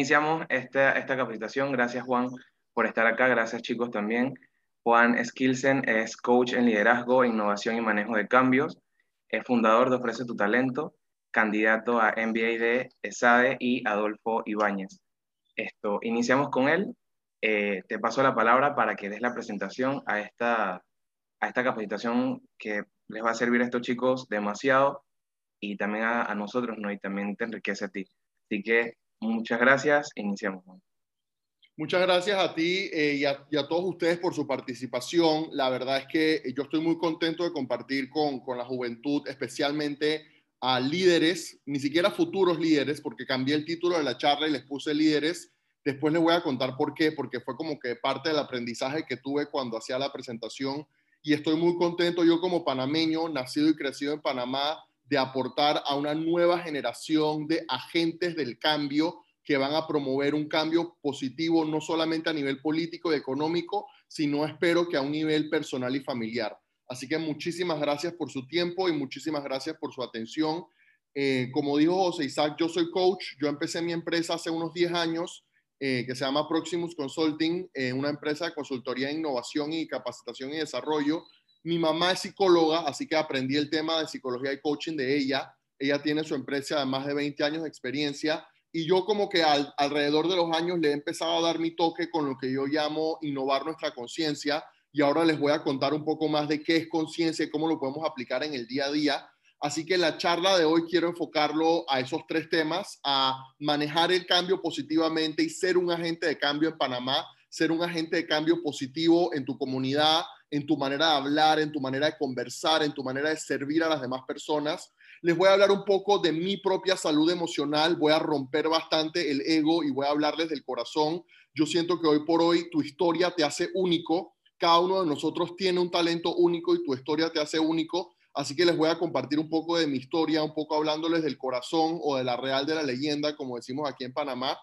iniciamos esta, esta capacitación. Gracias, Juan, por estar acá. Gracias, chicos, también. Juan Skilsen es coach en liderazgo, innovación y manejo de cambios. Es fundador de Ofrece tu Talento, candidato a MBA de ESADE y Adolfo Ibáñez. Esto, iniciamos con él. Eh, te paso la palabra para que des la presentación a esta, a esta capacitación que les va a servir a estos chicos demasiado y también a, nosotros, ¿no? Y también te enriquece a ti. Así que muchas gracias. Iniciamos. Muchas gracias a ti eh, y, a, todos ustedes por su participación. La verdad es que yo estoy muy contento de compartir con, con la juventud, especialmente a líderes, ni siquiera futuros líderes, porque cambié el título de la charla y les puse líderes. Después les voy a contar por qué, porque fue como que parte del aprendizaje que tuve cuando hacía la presentación y estoy muy contento yo como panameño, nacido y crecido en Panamá, de aportar a una nueva generación de agentes del cambio que van a promover un cambio positivo no solamente a nivel político y económico, sino espero que a un nivel personal y familiar. Así que muchísimas gracias por su tiempo y muchísimas gracias por su atención. Eh, como dijo José Isaac, yo soy coach, yo empecé mi empresa hace unos 10 años eh, que se llama Proximus Consulting, eh, una empresa de consultoría de innovación y capacitación y desarrollo. Mi mamá es psicóloga, así que aprendí el tema de psicología y coaching de ella. Ella tiene su empresa de más de 20 años de experiencia y yo como que alrededor de los años le he empezado a dar mi toque con lo que yo llamo innovar nuestra conciencia y ahora les voy a contar un poco más de qué es conciencia y cómo lo podemos aplicar en el día a día. Así que la charla de hoy quiero enfocarlo a esos tres temas, a manejar el cambio positivamente y ser un agente de cambio en Panamá, ser un agente de cambio positivo en tu comunidad, en tu manera de hablar, en tu manera de conversar, en tu manera de servir a las demás personas. Les voy a hablar un poco de mi propia salud emocional, voy a romper bastante el ego y voy a hablarles del corazón. Yo siento que hoy por hoy tu historia te hace único, cada uno de nosotros tiene un talento único y tu historia te hace único, así que les voy a compartir un poco de mi historia, un poco hablándoles del corazón o de la real de la leyenda, como decimos aquí en Panamá.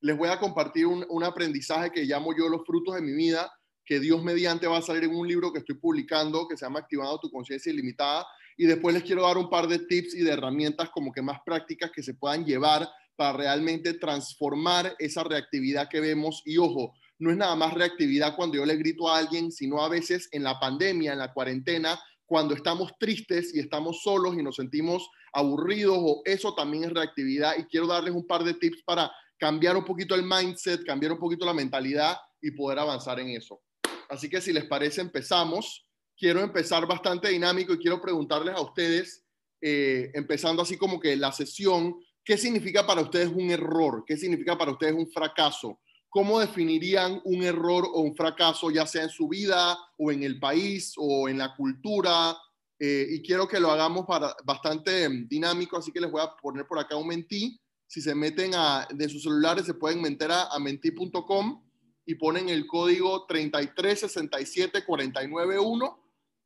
Les voy a compartir un, un aprendizaje que llamo yo los frutos de mi vida, que Dios mediante va a salir en un libro que estoy publicando que se llama Activando tu conciencia ilimitada y después les quiero dar un par de tips y de herramientas como que más prácticas que se puedan llevar para realmente transformar esa reactividad que vemos. Y ojo, no es nada más reactividad cuando yo le grito a alguien, sino a veces en la pandemia, en la cuarentena, cuando estamos tristes y estamos solos y nos sentimos aburridos, o eso también es reactividad. Y quiero darles un par de tips para cambiar un poquito el mindset, cambiar un poquito la mentalidad y poder avanzar en eso. Así que si les parece, empezamos quiero empezar bastante dinámico y quiero preguntarles a ustedes, eh, empezando así como que la sesión, ¿qué significa para ustedes un error? ¿Qué significa para ustedes un fracaso? ¿Cómo definirían un error o un fracaso, ya sea en su vida o en el país o en la cultura? Eh, y quiero que lo hagamos para, bastante dinámico, así que les voy a poner por acá un mentí. Si se meten a, de sus celulares, se pueden meter a, a mentí.com y ponen el código 3367491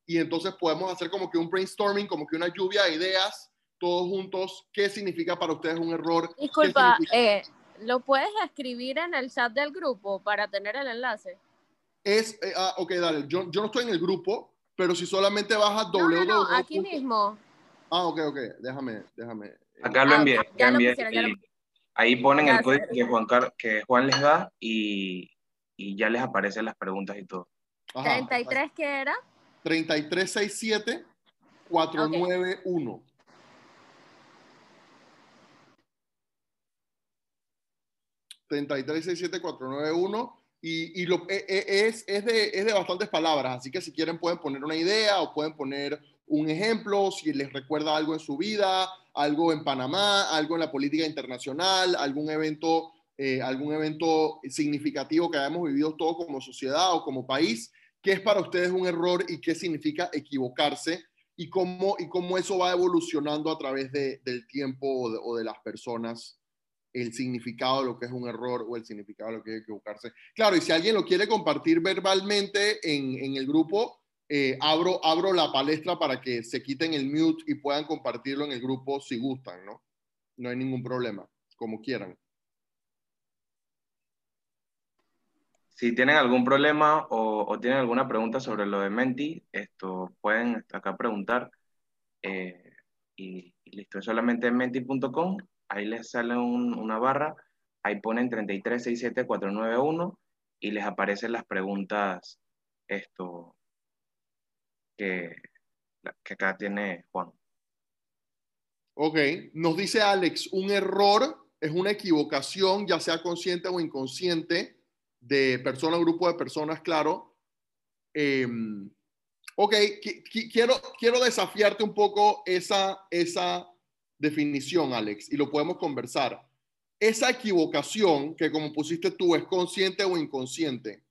y entonces podemos hacer como que un brainstorming, como que una lluvia de ideas, todos juntos, qué significa para ustedes un error. Disculpa, eh, ¿lo puedes escribir en el chat del grupo para tener el enlace? Es, eh, ah, ok, dale, yo, yo, no estoy en el grupo, pero si solamente vas a www. No, no, aquí mismo. Ah, ok, ok, déjame, déjame. Acá lo ah, envié. Ahí ponen el código que Juan, que Juan les da y, y ya les aparecen las preguntas y todo. Ajá, ¿33 qué era? 3367 491. uno y, y lo, e, e, es, es, de, es de bastantes palabras, así que si quieren pueden poner una idea o pueden poner un ejemplo, si les recuerda algo en su vida, algo en Panamá, algo en la política internacional, algún evento, eh, algún evento significativo que hayamos vivido todos como sociedad o como país qué es para ustedes un error y qué significa equivocarse y cómo, y cómo eso va evolucionando a través del tiempo o de, las personas, el significado de lo que es un error o el significado de lo que es equivocarse. Claro, y si alguien lo quiere compartir verbalmente en, el grupo, eh, abro, abro la palestra para que se quiten el mute y puedan compartirlo en el grupo si gustan, ¿no? No hay ningún problema, como quieran. Si tienen algún problema o, tienen alguna pregunta sobre lo de Menti, esto pueden acá preguntar. Eh, y, listo, es solamente en menti.com. Ahí les sale una barra ahí ponen 3367491 y les aparecen las preguntas esto que, que acá tiene Juan. Ok, nos dice Alex, un error es una equivocación, ya sea consciente o inconsciente, de persona grupo de personas, claro. Em, ok, quiero, quiero desafiarte un poco esa, esa definición, Alex, y lo podemos conversar. Esa equivocación que como pusiste tú es consciente o inconsciente,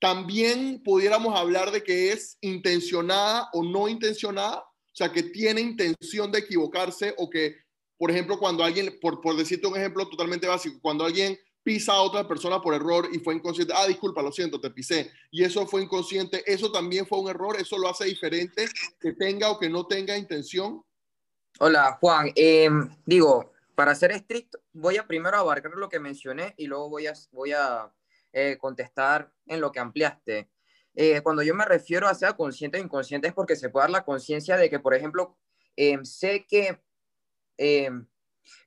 también pudiéramos hablar de que es intencionada o no intencionada, o sea, que tiene intención de equivocarse o que, por ejemplo, cuando alguien, por, por decirte un ejemplo totalmente básico, cuando alguien pisa a otra persona por error y fue inconsciente, ah, disculpa, lo siento, te pisé, y eso fue inconsciente, eso también fue un error, eso lo hace diferente que tenga o que no tenga intención. Hola, Juan. Em, digo, para ser estricto, voy a primero abarcar lo que mencioné y luego voy a, voy a eh, contestar en lo que ampliaste. Eh, cuando yo me refiero a sea consciente o inconsciente es porque se puede dar la conciencia de que, por ejemplo, em, sé que em,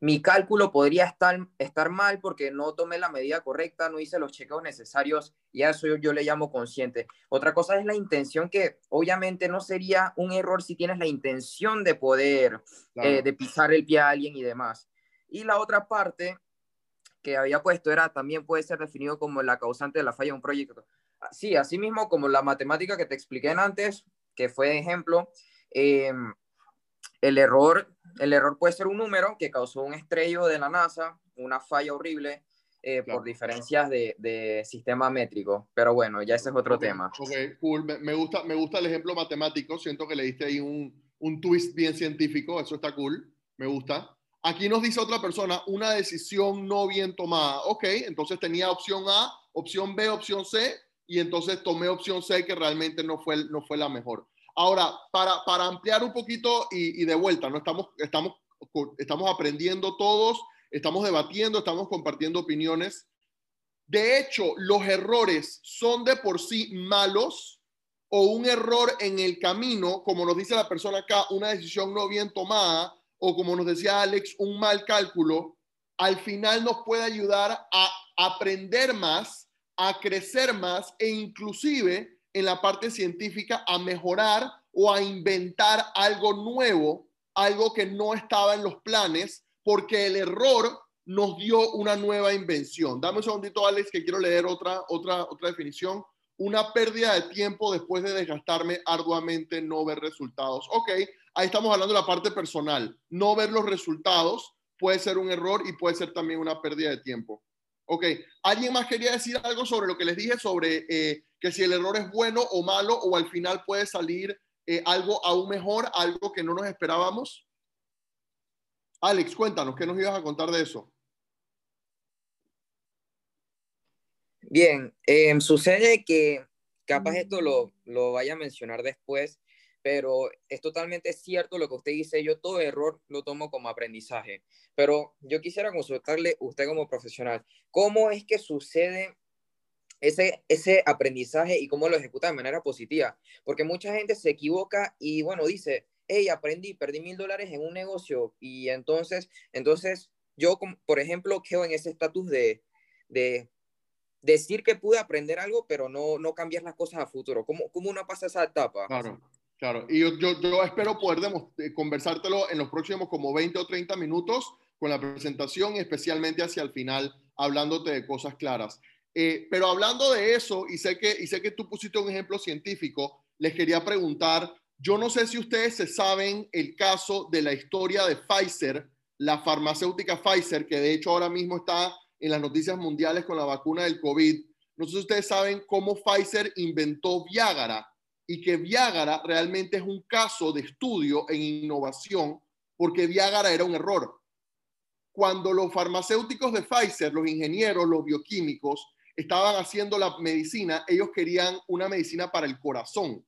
mi cálculo podría estar, estar mal porque no tomé la medida correcta, no hice los chequeos necesarios y a eso yo, le llamo consciente. Otra cosa es la intención que obviamente no sería un error si tienes la intención de poder, eh, de pisar el pie a alguien y demás. Y la otra parte que había puesto era también puede ser definido como la causante de la falla de un proyecto. Sí, así mismo como la matemática que te expliqué antes, que fue ejemplo, em, el error el error puede ser un número que causó un estrello de la NASA, una falla horrible eh, por diferencias de, sistema métrico. Pero bueno, ya ese es otro tema. Ok, cool. Me, gusta, me gusta el ejemplo matemático. Siento que le diste ahí un, un twist bien científico. Eso está cool. Me gusta. Aquí nos dice otra persona, una decisión no bien tomada. Ok, entonces tenía opción A, opción B, opción C, y entonces tomé opción C que realmente no fue, no fue la mejor. Ahora, para, para ampliar un poquito y, de vuelta, ¿no? Estamos, estamos, estamos aprendiendo todos, estamos debatiendo, estamos compartiendo opiniones. De hecho, los errores son de por sí malos o un error en el camino, como nos dice la persona acá, una decisión no bien tomada o como nos decía Alex, un mal cálculo, al final nos puede ayudar a aprender más, a crecer más e inclusive en la parte científica a mejorar o a inventar algo nuevo, algo que no estaba en los planes, porque el error nos dio una nueva invención. Dame un segundito, Alex, que quiero leer otra, otra, otra definición. Una pérdida de tiempo después de desgastarme arduamente, no ver resultados. Ok, ahí estamos hablando de la parte personal. No ver los resultados puede ser un error y puede ser también una pérdida de tiempo. Ok, ¿alguien más quería decir algo sobre lo que les dije sobre eh, que si el error es bueno o malo o al final puede salir eh, algo aún mejor, algo que no nos esperábamos? Alex, cuéntanos, ¿qué nos ibas a contar de eso? Bien, em, sucede que capaz esto lo, lo vaya a mencionar después, pero es totalmente cierto lo que usted dice. Yo todo error lo tomo como aprendizaje, pero yo quisiera consultarle usted como profesional, ¿cómo es que sucede ese, ese aprendizaje y cómo lo ejecuta de manera positiva? Porque mucha gente se equivoca y, bueno, dice, hey, aprendí, perdí mil dólares en un negocio y entonces, entonces yo, por ejemplo, quedo en ese estatus de, de decir que pude aprender algo, pero no, no cambiar las cosas a futuro. ¿Cómo, ¿Cómo uno pasa esa etapa? Claro. Claro, y yo, yo, yo espero poder eh, conversártelo en los próximos como 20 o 30 minutos con la presentación especialmente hacia el final, hablándote de cosas claras. Eh, pero hablando de eso, y sé, que, y sé que tú pusiste un ejemplo científico, les quería preguntar, yo no sé si ustedes se saben el caso de la historia de Pfizer, la farmacéutica Pfizer, que de hecho ahora mismo está en las noticias mundiales con la vacuna del COVID. No sé si ustedes saben cómo Pfizer inventó Viagra y que Viagra realmente es un caso de estudio en innovación porque Viagra era un error. Cuando los farmacéuticos de Pfizer, los ingenieros, los bioquímicos, estaban haciendo la medicina, ellos querían una medicina para el corazón.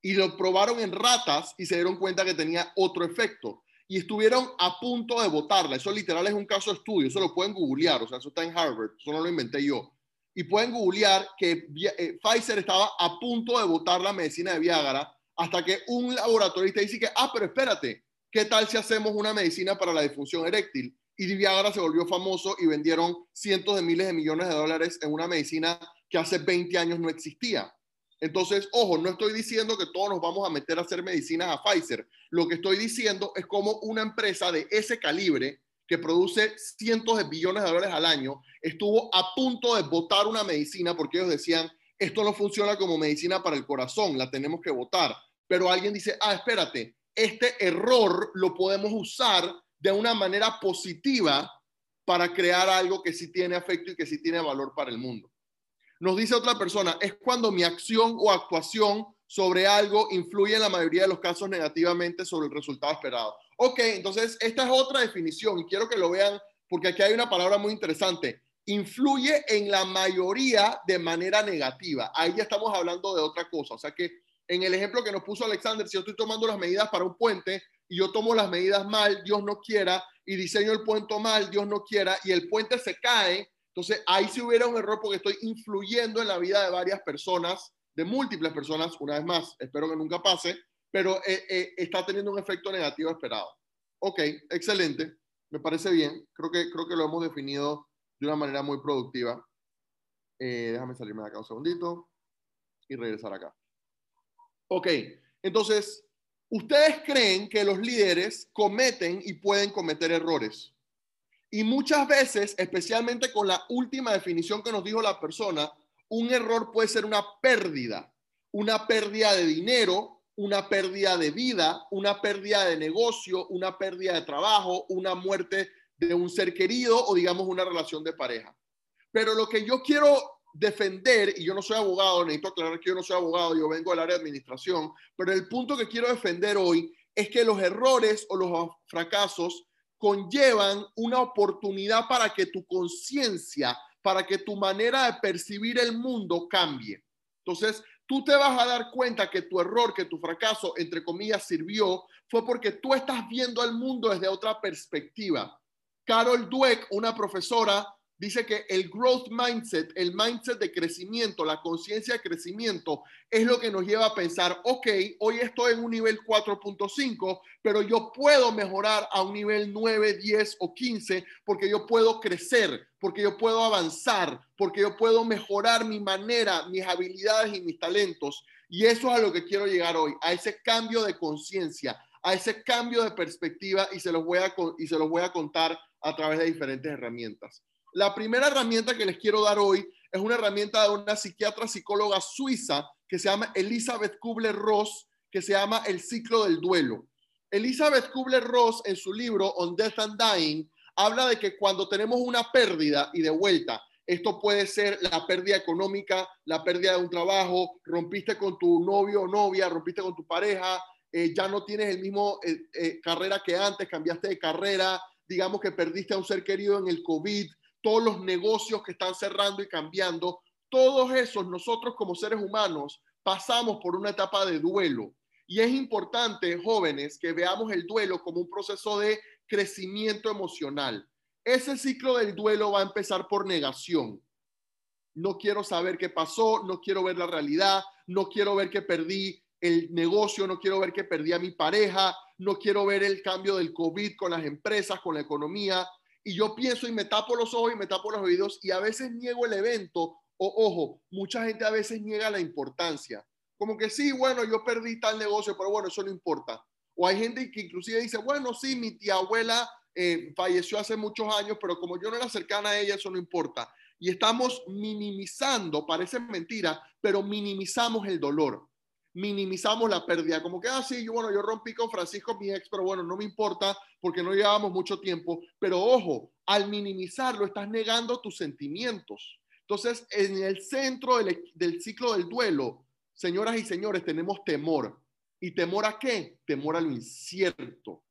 Y lo probaron en ratas y se dieron cuenta que tenía otro efecto. Y estuvieron a punto de votarla. Eso literal es un caso de estudio. Eso lo pueden googlear. O sea, eso está en Harvard. Eso no lo inventé yo y pueden googlear que eh, Pfizer estaba a punto de votar la medicina de Viagra hasta que un laboratorista dice que, ah, pero espérate, ¿qué tal si hacemos una medicina para la disfunción eréctil? y Viagra se volvió famoso y vendieron cientos de miles de millones de dólares en una medicina que hace 20 años no existía. Entonces, ojo, no estoy diciendo que todos nos vamos a meter a hacer medicinas a Pfizer. Lo que estoy diciendo es como una empresa de ese calibre que produce cientos de billones de dólares al año estuvo a punto de votar una medicina porque ellos decían, esto no funciona como medicina para el corazón, la tenemos que votar. Pero alguien dice, ah, espérate, este error lo podemos usar de una manera positiva para crear algo que sí tiene efecto y que sí tiene valor para el mundo. Nos dice otra persona, es cuando mi acción o actuación sobre algo influye en la mayoría de los casos negativamente sobre el resultado esperado. Ok, entonces esta es otra definición y quiero que lo vean porque aquí hay una palabra muy interesante. Influye en la mayoría de manera negativa. Ahí ya estamos hablando de otra cosa. O sea que en el ejemplo que nos puso Alexander, si yo estoy tomando las medidas para un puente y yo tomo las medidas mal, Dios no quiera, y diseño el puente mal, Dios no quiera, y el puente se cae, entonces ahí sí hubiera un error porque estoy influyendo en la vida de varias personas, de múltiples personas, una vez más, espero que nunca pase, pero eh, eh, está teniendo un efecto negativo esperado. Ok, excelente, me parece bien, creo que, creo que lo hemos definido de una manera muy productiva. Eh, déjame salirme de acá un segundito y regresar acá. Ok, entonces, ustedes creen que los líderes cometen y pueden cometer errores. Y muchas veces, especialmente con la última definición que nos dijo la persona, un error puede ser una pérdida, una pérdida de dinero, una pérdida de vida, una pérdida de negocio, una pérdida de trabajo, una muerte de un ser querido o digamos una relación de pareja. Pero lo que yo quiero defender, y yo no soy abogado, necesito aclarar que yo no soy abogado, yo vengo del área de administración, pero el punto que quiero defender hoy es que los errores o los fracasos conllevan una oportunidad para que tu conciencia, para que tu manera de percibir el mundo cambie. Entonces, tú te vas a dar cuenta que tu error, que tu fracaso, entre comillas, sirvió, fue porque tú estás viendo el mundo desde otra perspectiva. Carol Dweck, una profesora dice que el growth mindset, el mindset de crecimiento, la conciencia de crecimiento, es lo que nos lleva a pensar, ok, hoy estoy en un nivel 4.5, pero yo puedo mejorar a un nivel 9, 10 o 15 porque yo puedo crecer, porque yo puedo avanzar, porque yo puedo mejorar mi manera, mis habilidades y mis talentos. Y eso es a lo que quiero llegar hoy, a ese cambio de conciencia, a ese cambio de perspectiva y se los voy a, y se los voy a contar a través de diferentes herramientas. La primera herramienta que les quiero dar hoy es una herramienta de una psiquiatra psicóloga suiza que se llama Elizabeth Kubler-Ross, que se llama El ciclo del duelo. Elizabeth Kubler-Ross en su libro On Death and Dying habla de que cuando tenemos una pérdida y de vuelta, esto puede ser la pérdida económica, la pérdida de un trabajo, rompiste con tu novio o novia, rompiste con tu pareja, eh, ya no tienes el mismo eh, eh, carrera que antes, cambiaste de carrera, digamos que perdiste a un ser querido en el COVID, todos los negocios que están cerrando y cambiando, todos esos nosotros como seres humanos pasamos por una etapa de duelo. Y es importante, jóvenes, que veamos el duelo como un proceso de crecimiento emocional. Ese ciclo del duelo va a empezar por negación. No quiero saber qué pasó, no quiero ver la realidad, no quiero ver que perdí el negocio, no quiero ver que perdí a mi pareja, no quiero ver el cambio del COVID con las empresas, con la economía, y yo pienso y me tapo los ojos y me tapo los oídos y a veces niego el evento o ojo, mucha gente a veces niega la importancia. Como que sí, bueno, yo perdí tal negocio, pero bueno, eso no importa. O hay gente que inclusive dice, bueno, sí, mi tía abuela eh, falleció hace muchos años, pero como yo no era cercana a ella, eso no importa. Y estamos minimizando, parece mentira, pero minimizamos el dolor minimizamos la pérdida, como que ah, yo, bueno, yo rompí con Francisco, mi ex, pero bueno, no me importa porque no llevábamos mucho tiempo, pero ojo, al minimizarlo estás negando tus sentimientos. Entonces, en el centro del, del ciclo del duelo, señoras y señores, tenemos temor. ¿Y temor a qué? Temor a lo incierto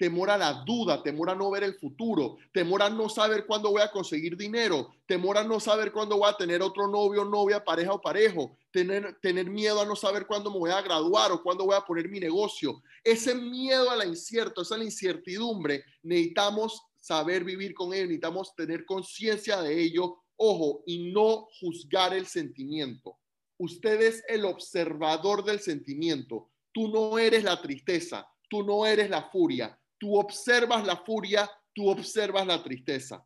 temor a la duda, temor a no ver el futuro, temor a no saber cuándo voy a conseguir dinero, temor a no saber cuándo voy a tener otro novio, novia, pareja o parejo, tener, tener miedo a no saber cuándo me voy a graduar o cuándo voy a poner mi negocio. Ese miedo a la incierto, esa incertidumbre, necesitamos saber vivir con ello, necesitamos tener conciencia de ello, ojo, y no juzgar el sentimiento. Usted es el observador del sentimiento. Tú no eres la tristeza, tú no eres la furia, tú observas la furia, tú observas la tristeza.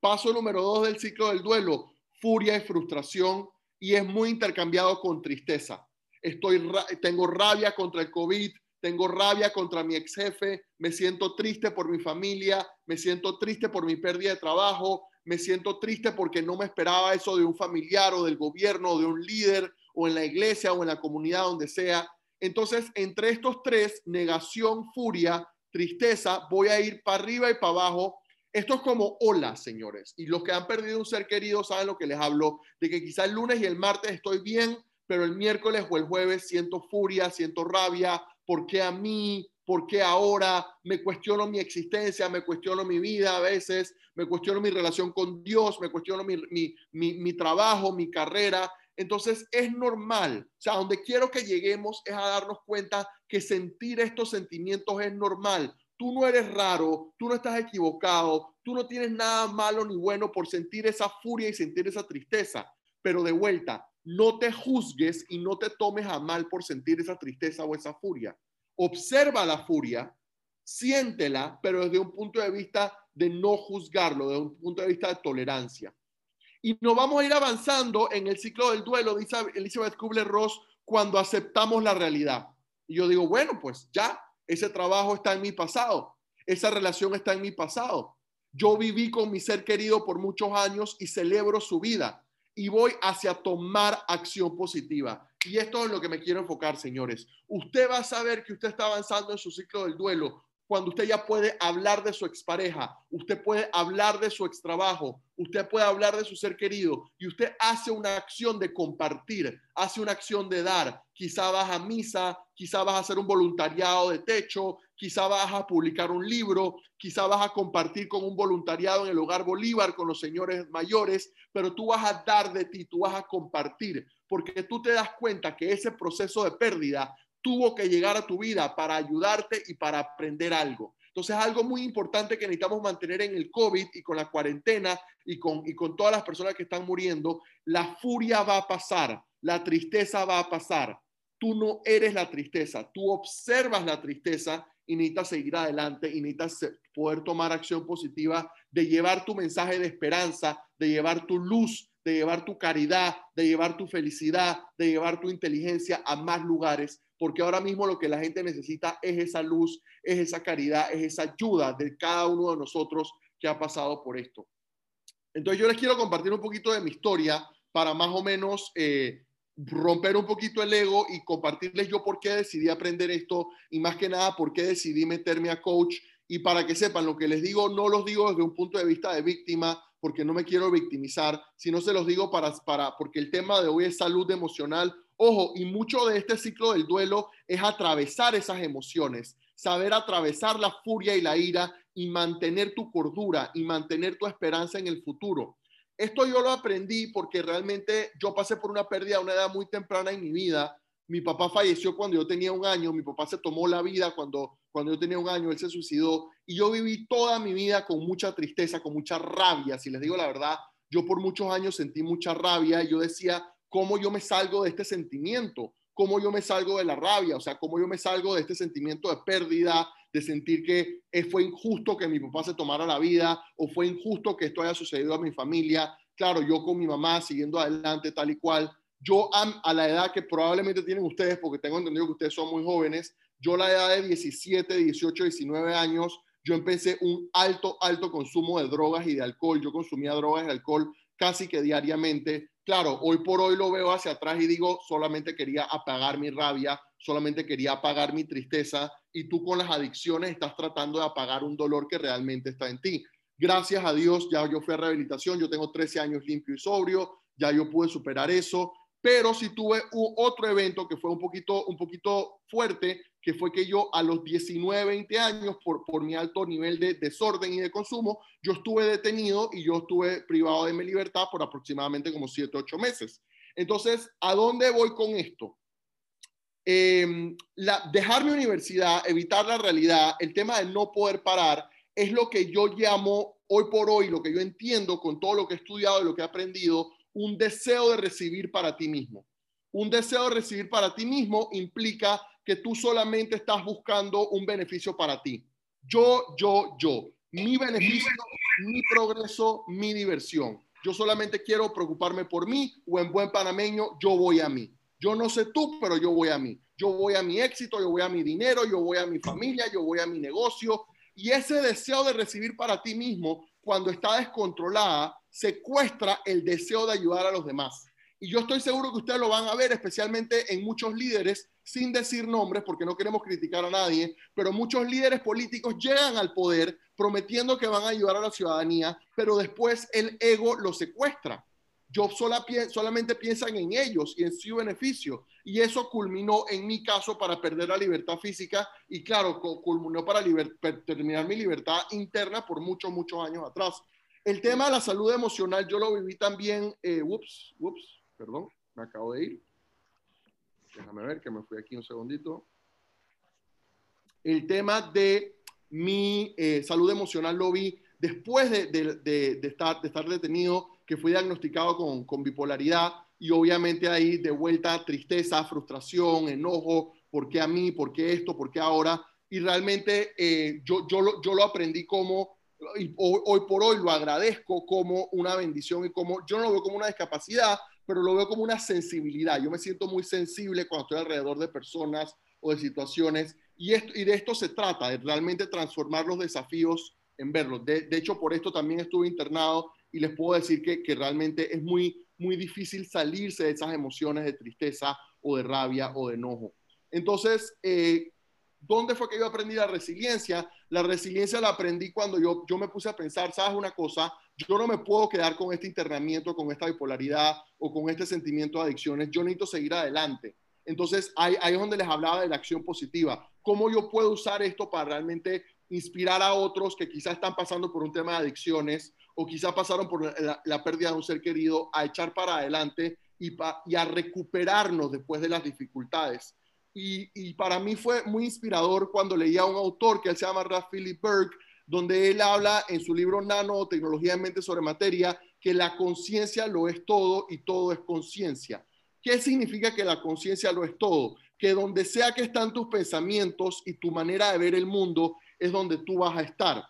Paso número dos del ciclo del duelo, furia y frustración, y es muy intercambiado con tristeza. Estoy, tengo rabia contra el COVID, tengo rabia contra mi ex jefe, me siento triste por mi familia, me siento triste por mi pérdida de trabajo, me siento triste porque no me esperaba eso de un familiar o del gobierno o de un líder o en la iglesia o en la comunidad donde sea. Entonces, entre estos tres, negación, furia, tristeza, voy a ir para arriba y para abajo. Esto es como olas, señores. Y los que han perdido un ser querido saben lo que les hablo, de que quizá el lunes y el martes estoy bien, pero el miércoles o el jueves siento furia, siento rabia, ¿por qué a mí? ¿Por qué ahora? Me cuestiono mi existencia, me cuestiono mi vida a veces, me cuestiono mi relación con Dios, me cuestiono mi, mi, mi, mi trabajo, mi carrera. Entonces es normal, o sea, donde quiero que lleguemos es a darnos cuenta que sentir estos sentimientos es normal. Tú no eres raro, tú no estás equivocado, tú no tienes nada malo ni bueno por sentir esa furia y sentir esa tristeza. Pero de vuelta, no te juzgues y no te tomes a mal por sentir esa tristeza o esa furia. Observa la furia, siéntela, pero desde un punto de vista de no juzgarlo, desde un punto de vista de tolerancia. Y nos vamos a ir avanzando en el ciclo del duelo, dice Elizabeth Kubler-Ross, cuando aceptamos la realidad. Y yo digo, bueno, pues ya, ese trabajo está en mi pasado, esa relación está en mi pasado. Yo viví con mi ser querido por muchos años y celebro su vida y voy hacia tomar acción positiva. Y esto es lo que me quiero enfocar, señores. Usted va a saber que usted está avanzando en su ciclo del duelo cuando usted ya puede hablar de su expareja, usted puede hablar de su extrabajo, usted puede hablar de su ser querido y usted hace una acción de compartir, hace una acción de dar. Quizá vas a misa, quizá vas a hacer un voluntariado de techo, quizá vas a publicar un libro, quizá vas a compartir con un voluntariado en el hogar Bolívar con los señores mayores, pero tú vas a dar de ti, tú vas a compartir, porque tú te das cuenta que ese proceso de pérdida tuvo que llegar a tu vida para ayudarte y para aprender algo. Entonces, algo muy importante que necesitamos mantener en el COVID y con la cuarentena y con, y con todas las personas que están muriendo, la furia va a pasar, la tristeza va a pasar. Tú no eres la tristeza, tú observas la tristeza y necesitas seguir adelante y necesitas poder tomar acción positiva de llevar tu mensaje de esperanza, de llevar tu luz, de llevar tu caridad, de llevar tu felicidad, de llevar tu inteligencia a más lugares porque ahora mismo lo que la gente necesita es esa luz, es esa caridad, es esa ayuda de cada uno de nosotros que ha pasado por esto. Entonces yo les quiero compartir un poquito de mi historia para más o menos eh, romper un poquito el ego y compartirles yo por qué decidí aprender esto y más que nada por qué decidí meterme a coach y para que sepan lo que les digo, no los digo desde un punto de vista de víctima, porque no me quiero victimizar, sino se los digo para, para, porque el tema de hoy es salud emocional Ojo, y mucho de este ciclo del duelo es atravesar esas emociones, saber atravesar la furia y la ira y mantener tu cordura y mantener tu esperanza en el futuro. Esto yo lo aprendí porque realmente yo pasé por una pérdida a una edad muy temprana en mi vida. Mi papá falleció cuando yo tenía un año, mi papá se tomó la vida cuando, cuando yo tenía un año, él se suicidó y yo viví toda mi vida con mucha tristeza, con mucha rabia. Si les digo la verdad, yo por muchos años sentí mucha rabia y yo decía, cómo yo me salgo de este sentimiento, cómo yo me salgo de la rabia, o sea, cómo yo me salgo de este sentimiento de pérdida, de sentir que fue injusto que mi papá se tomara la vida o fue injusto que esto haya sucedido a mi familia. Claro, yo con mi mamá siguiendo adelante tal y cual. Yo a la edad que probablemente tienen ustedes, porque tengo entendido que ustedes son muy jóvenes, yo a la edad de 17, 18, 19 años, yo empecé un alto, alto consumo de drogas y de alcohol. Yo consumía drogas y alcohol casi que diariamente claro, hoy por hoy lo veo hacia atrás y digo, solamente quería apagar mi rabia, solamente quería apagar mi tristeza y tú con las adicciones estás tratando de apagar un dolor que realmente está en ti. Gracias a Dios, ya yo fui a rehabilitación, yo tengo 13 años limpio y sobrio, ya yo pude superar eso, pero si tuve otro evento que fue un poquito, un poquito fuerte, que fue que yo a los 19, 20 años, por, por mi alto nivel de desorden y de consumo, yo estuve detenido y yo estuve privado de mi libertad por aproximadamente como 7, 8 meses. Entonces, ¿a dónde voy con esto? Em, la, dejar mi universidad, evitar la realidad, el tema de no poder parar, es lo que yo llamo hoy por hoy, lo que yo entiendo con todo lo que he estudiado y lo que he aprendido, un deseo de recibir para ti mismo. Un deseo de recibir para ti mismo implica que tú solamente estás buscando un beneficio para ti. Yo, yo, yo. mi beneficio, mi progreso, mi diversión. Yo solamente quiero preocuparme por mí o en buen panameño, yo voy a mí. Yo no sé tú, pero yo voy a mí. Yo voy a mi éxito, yo voy a mi dinero, yo voy a mi familia, yo voy a mi negocio. Y ese deseo de recibir para ti mismo, cuando está descontrolada, secuestra el deseo de ayudar a los demás. Y yo estoy seguro que ustedes lo van a ver, especialmente en muchos líderes, sin decir nombres, porque no queremos criticar a nadie, pero muchos líderes políticos llegan al poder prometiendo que van a ayudar a la ciudadanía, pero después el ego lo secuestra. Yo sola, solamente piensan en ellos y en su beneficio. Y eso culminó en mi caso para perder la libertad física y claro, culminó para terminar mi libertad interna por muchos, muchos años atrás. El tema de la salud emocional yo lo viví también, eh, ups, ups, perdón, me acabo de ir. Déjame ver que me fui aquí un segundito. El tema de mi eh, salud emocional lo vi después de, de, de, estar, de estar detenido, que fui diagnosticado con, con bipolaridad y obviamente ahí de vuelta tristeza, frustración, enojo, ¿por qué a mí? ¿Por qué esto? ¿Por qué ahora? Y realmente eh, yo, yo, lo, yo lo aprendí como, y hoy, hoy, por hoy lo agradezco como una bendición y como, yo no lo veo como una discapacidad, pero lo veo como una sensibilidad. Yo me siento muy sensible cuando estoy alrededor de personas o de situaciones y, esto, y de esto se trata, de realmente transformar los desafíos en verlos. De, hecho, por esto también estuve internado y les puedo decir que, que, realmente es muy, muy difícil salirse de esas emociones de tristeza o de rabia o de enojo. Entonces, eh, ¿dónde fue que yo aprendí la resiliencia? La resiliencia la aprendí cuando yo, yo me puse a pensar, ¿sabes una cosa? yo no me puedo quedar con este internamiento, con esta bipolaridad o con este sentimiento de adicciones, yo necesito seguir adelante. Entonces, ahí, es donde les hablaba de la acción positiva. ¿Cómo yo puedo usar esto para realmente inspirar a otros que quizás están pasando por un tema de adicciones o quizás pasaron por la, la pérdida de un ser querido a echar para adelante y, pa, y a recuperarnos después de las dificultades? Y, para mí fue muy inspirador cuando leía a un autor que él se llama Ralph Philip Berg, donde él habla en su libro Nano, Tecnología en Mente sobre Materia, que la conciencia lo es todo y todo es conciencia. ¿Qué significa que la conciencia lo es todo? Que donde sea que están tus pensamientos y tu manera de ver el mundo es donde tú vas a estar.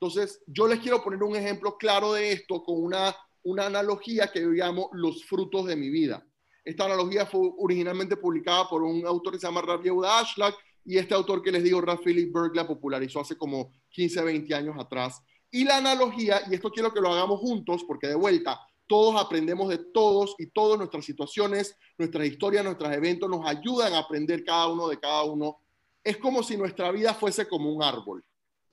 Entonces, yo les quiero poner un ejemplo claro de esto con una, una analogía que yo llamo los frutos de mi vida. Esta analogía fue originalmente publicada por un autor que se llama Rabbi Yehuda Ashlag y este autor que les digo, Ralph Philip Berg, la popularizó hace como 15, 20 años atrás. Y la analogía, y esto quiero que lo hagamos juntos, porque de vuelta, todos aprendemos de todos y todas nuestras situaciones, nuestras historias, nuestros eventos nos ayudan a aprender cada uno de cada uno. Es como si nuestra vida fuese como un árbol.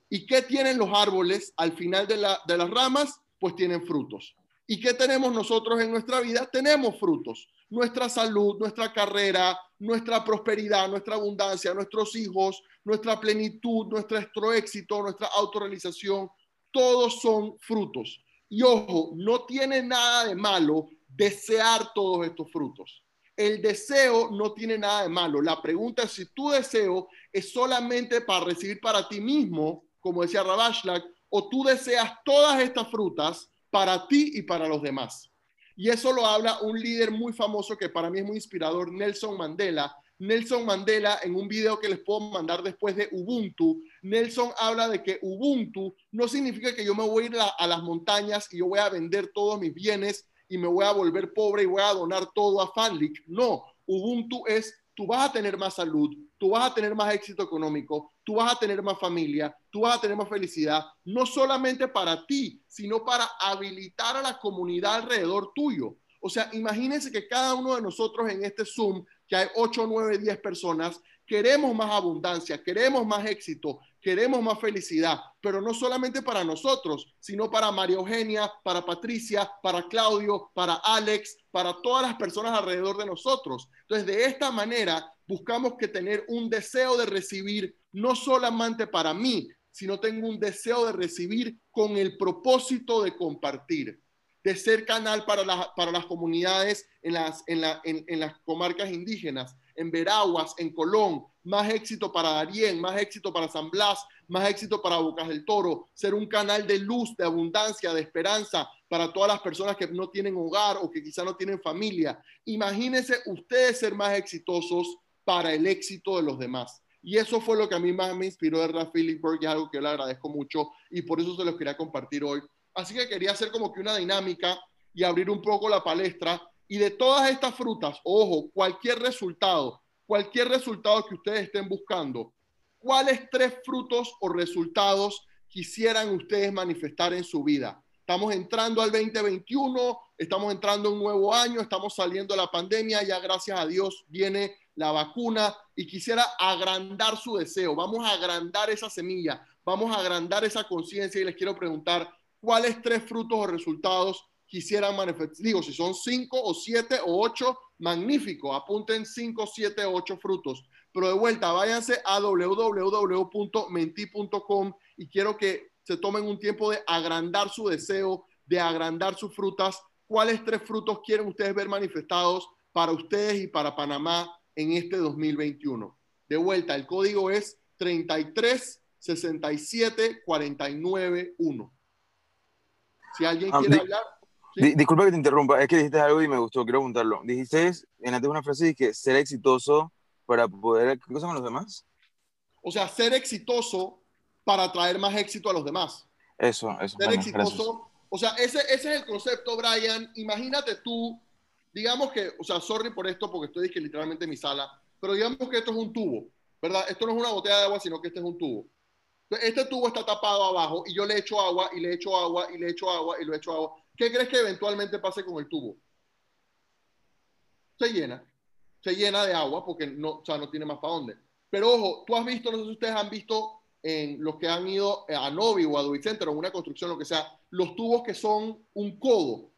¿Y qué tienen los árboles al final de las ramas? Pues tienen frutos. ¿Y qué tenemos nosotros en nuestra vida? Tenemos frutos. Nuestra salud, nuestra carrera, nuestra prosperidad, nuestra abundancia, nuestros hijos, nuestra plenitud, nuestro éxito, nuestra autorrealización, todos son frutos. Y ojo, no tiene nada de malo desear todos estos frutos. El deseo no tiene nada de malo. La pregunta es si tu deseo es solamente para recibir para ti mismo, como decía Rabashlag, o tú deseas todas estas frutas para ti y para los demás. Y eso lo habla un líder muy famoso que para mí es muy inspirador, Nelson Mandela. Nelson Mandela, en un video que les puedo mandar después de Ubuntu, Nelson habla de que Ubuntu no significa que yo me voy a ir a, las montañas y yo voy a vender todos mis bienes y me voy a volver pobre y voy a donar todo a Fanlic. No, Ubuntu es tú vas a tener más salud, tú vas a tener más éxito económico, tú vas a tener más familia, tú vas a tener más felicidad, no solamente para ti, sino para habilitar a la comunidad alrededor tuyo. O sea, imagínense que cada uno de nosotros en este Zoom, que hay 8, 9, 10 personas, queremos más abundancia, queremos más éxito, queremos más felicidad, pero no solamente para nosotros, sino para María Eugenia, para Patricia, para Claudio, para Alex, para todas las personas alrededor de nosotros. Entonces, de esta manera, buscamos que tener un deseo de recibir, no solamente para mí, sino tengo un deseo de recibir con el propósito de compartir, de ser canal para, para las comunidades en las, en, la, en las comarcas indígenas, en Veraguas, en Colón, más éxito para Darién, más éxito para San Blas, más éxito para Bocas del Toro, ser un canal de luz, de abundancia, de esperanza para todas las personas que no tienen hogar o que quizá no tienen familia. Imagínense ustedes ser más exitosos para el éxito de los demás. Y eso fue lo que a mí más me inspiró de Ralph Philipsburg y algo que yo le agradezco mucho y por eso se los quería compartir hoy. Así que quería hacer como que una dinámica y abrir un poco la palestra. Y de todas estas frutas, ojo, cualquier resultado, cualquier resultado que ustedes estén buscando, ¿cuáles tres frutos o resultados quisieran ustedes manifestar en su vida? Estamos entrando al 2021, estamos entrando a un nuevo año, estamos saliendo de la pandemia, ya gracias a Dios viene la vacuna y quisiera agrandar su deseo. Vamos a agrandar esa semilla, vamos a agrandar esa conciencia y les quiero preguntar cuáles tres frutos o resultados quisieran manifestar. Digo, si son cinco o siete o ocho, magnífico. Apunten cinco, siete, ocho frutos. Pero de vuelta, váyanse a www.menti.com y quiero que se tomen un tiempo de agrandar su deseo, de agrandar sus frutas. ¿Cuáles tres frutos quieren ustedes ver manifestados para ustedes y para Panamá en este 2021? De vuelta, el código es 33 67 49 1. Si alguien ah, quiere hablar. disculpa que te interrumpa, es que dijiste algo y me gustó, quiero preguntarlo. Dijiste en antes una frase que ser exitoso para poder. ¿Qué cosa con los demás? O sea, ser exitoso para traer más éxito a los demás. Eso, eso. Ser exitoso. O sea, ese, ese es el concepto, Brian. Imagínate tú, digamos que, o sea, sorry por esto porque estoy que literalmente en mi sala, pero digamos que esto es un tubo, ¿verdad? Esto no es una botella de agua, sino que este es un tubo. Este tubo está tapado abajo y yo le echo agua y le echo agua y le echo agua y le echo agua. ¿Qué crees que eventualmente pase con el tubo? Se llena. Se llena de agua porque no, o sea, no tiene más para dónde. Pero ojo, tú has visto, no sé si ustedes han visto en los que han ido a Novi o a Duit o una construcción, lo que sea, los tubos que son un codo,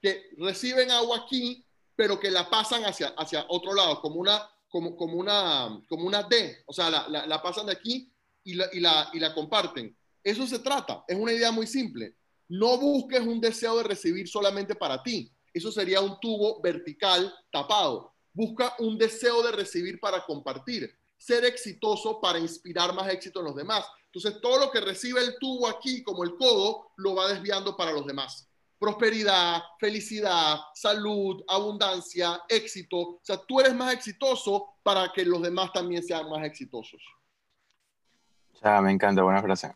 que reciben agua aquí, pero que la pasan hacia, hacia otro lado, como una, como, como una, como una D, o sea, la, la, pasan de aquí y la, y, la, y la comparten. Eso se trata, es una idea muy simple. No busques un deseo de recibir solamente para ti. Eso sería un tubo vertical tapado. Busca un deseo de recibir para compartir ser exitoso para inspirar más éxito en los demás. Entonces, todo lo que recibe el tubo aquí, como el codo, lo va desviando para los demás. Prosperidad, felicidad, salud, abundancia, éxito. O sea, tú eres más exitoso para que los demás también sean más exitosos. Ya, me encanta, buena frase.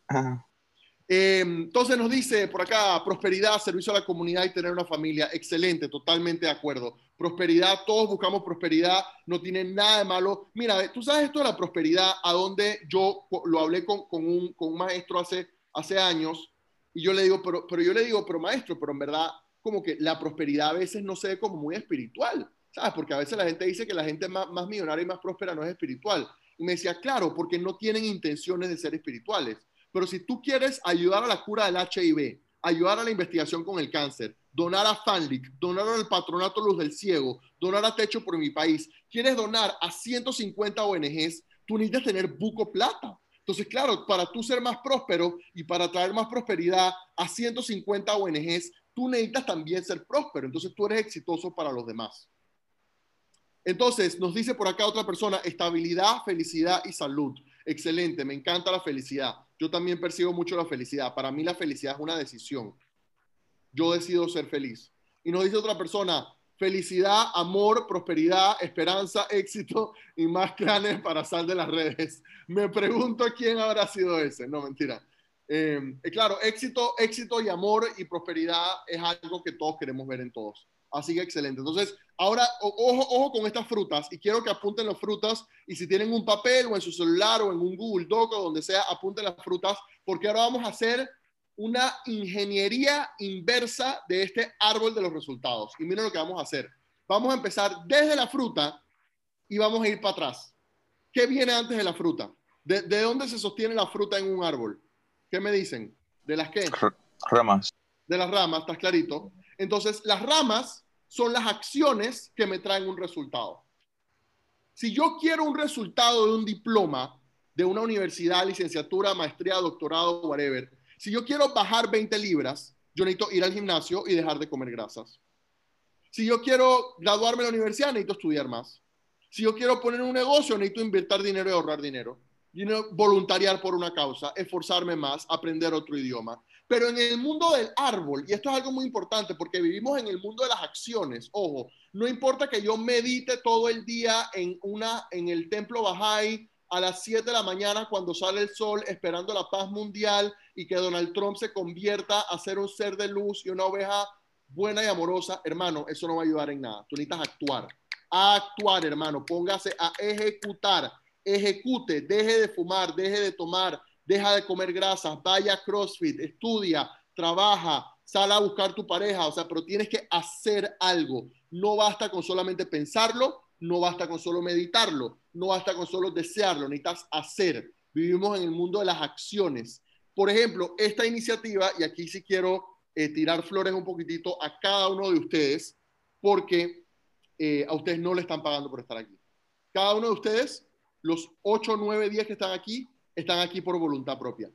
Eh, entonces nos dice por acá, prosperidad, servicio a la comunidad y tener una familia. Excelente, totalmente de acuerdo. Prosperidad, todos buscamos prosperidad, no tiene nada de malo. Mira, tú sabes esto de la prosperidad, a donde yo lo hablé con, un, maestro hace, hace años y yo le digo, pero, pero yo le digo, pero maestro, pero en verdad como que la prosperidad a veces no se ve como muy espiritual, ¿sabes? Porque a veces la gente dice que la gente más, más millonaria y más próspera no es espiritual. Y me decía, claro, porque no tienen intenciones de ser espirituales pero si tú quieres ayudar a la cura del HIV, ayudar a la investigación con el cáncer, donar a FANLIC, donar al Patronato Luz del Ciego, donar a Techo por mi país, quieres donar a 150 ONGs, tú necesitas tener buco plata. Entonces, claro, para tú ser más próspero y para traer más prosperidad a 150 ONGs, tú necesitas también ser próspero. Entonces, tú eres exitoso para los demás. Entonces, nos dice por acá otra persona, estabilidad, felicidad y salud. Excelente, me encanta la felicidad yo también percibo mucho la felicidad. Para mí la felicidad es una decisión. Yo decido ser feliz. Y nos dice otra persona, felicidad, amor, prosperidad, esperanza, éxito y más planes para salir de las redes. Me pregunto quién habrá sido ese. No, mentira. Eh, claro, éxito, éxito y amor y prosperidad es algo que todos queremos ver en todos. Así que excelente. Entonces, ahora, ojo, ojo con estas frutas y quiero que apunten las frutas y si tienen un papel o en su celular o en un Google Doc o donde sea, apunten las frutas porque ahora vamos a hacer una ingeniería inversa de este árbol de los resultados. Y miren lo que vamos a hacer. Vamos a empezar desde la fruta y vamos a ir para atrás. ¿Qué viene antes de la fruta? ¿De, de dónde se sostiene la fruta en un árbol? ¿Qué me dicen? ¿De las qué? Ramas. De las ramas, estás clarito. Entonces, las ramas son las acciones que me traen un resultado. Si yo quiero un resultado de un diploma de una universidad, licenciatura, maestría, doctorado, whatever, si yo quiero bajar 20 libras, yo necesito ir al gimnasio y dejar de comer grasas. Si yo quiero graduarme en la universidad, necesito estudiar más. Si yo quiero poner un negocio, necesito invertir dinero y ahorrar dinero. Voluntariar por una causa, esforzarme más, aprender otro idioma. Pero en el mundo del árbol, y esto es algo muy importante porque vivimos en el mundo de las acciones, ojo, no importa que yo medite todo el día en, una, en el templo Bahá'í a las 7 de la mañana cuando sale el sol esperando la paz mundial y que Donald Trump se convierta a ser un ser de luz y una oveja buena y amorosa, hermano, eso no va a ayudar en nada. Tú necesitas actuar. actuar, hermano. Póngase a ejecutar. Ejecute. Deje de fumar, deje de tomar, deja de comer grasas, vaya a CrossFit, estudia, trabaja, sal a buscar tu pareja. O sea, pero tienes que hacer algo. No basta con solamente pensarlo, no basta con solo meditarlo, no basta con solo desearlo, necesitas hacer. Vivimos en el mundo de las acciones. Por ejemplo, esta iniciativa, y aquí sí quiero eh, tirar flores un poquitito a cada uno de ustedes, porque eh, a ustedes no le están pagando por estar aquí. Cada uno de ustedes, los 8, 9, 10 que están aquí, están aquí por voluntad propia,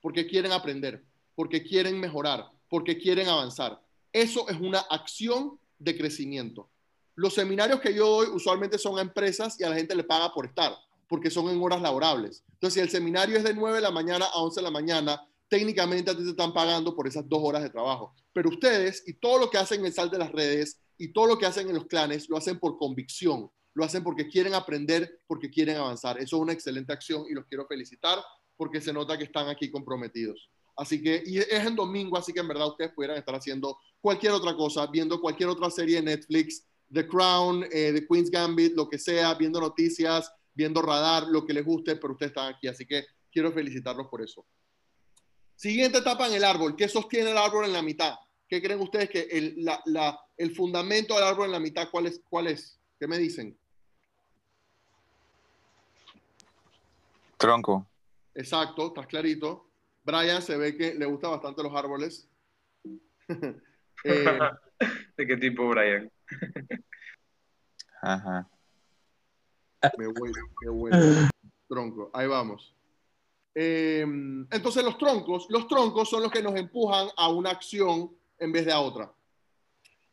porque quieren aprender, porque quieren mejorar, porque quieren avanzar. Eso es una acción de crecimiento. Los seminarios que yo doy usualmente son a empresas y a la gente le paga por estar, porque son en horas laborables. Entonces, si el seminario es de 9 de la mañana a 11 de la mañana, técnicamente a ti te están pagando por esas dos horas de trabajo. Pero ustedes y todo lo que hacen en el sal de las redes y todo lo que hacen en los clanes lo hacen por convicción, lo hacen porque quieren aprender, porque quieren avanzar. Eso es una excelente acción y los quiero felicitar porque se nota que están aquí comprometidos. Así que, y es en domingo, así que en verdad ustedes pudieran estar haciendo cualquier otra cosa, viendo cualquier otra serie de Netflix, The Crown, eh, The Queen's Gambit, lo que sea, viendo noticias, viendo radar, lo que les guste, pero ustedes están aquí, así que quiero felicitarlos por eso. Siguiente etapa en el árbol. ¿Qué sostiene el árbol en la mitad? ¿Qué creen ustedes que el, el fundamento del árbol en la mitad, cuál es? ¿Cuál es? ¿Qué me dicen? Tronco. Exacto, estás clarito. Brian se ve que le gustan bastante los árboles. Eh, ¿De qué tipo, Brian? Ajá. Me voy, me voy. Tronco, ahí vamos. Em, entonces los troncos, los troncos son los que nos empujan a una acción en vez de a otra.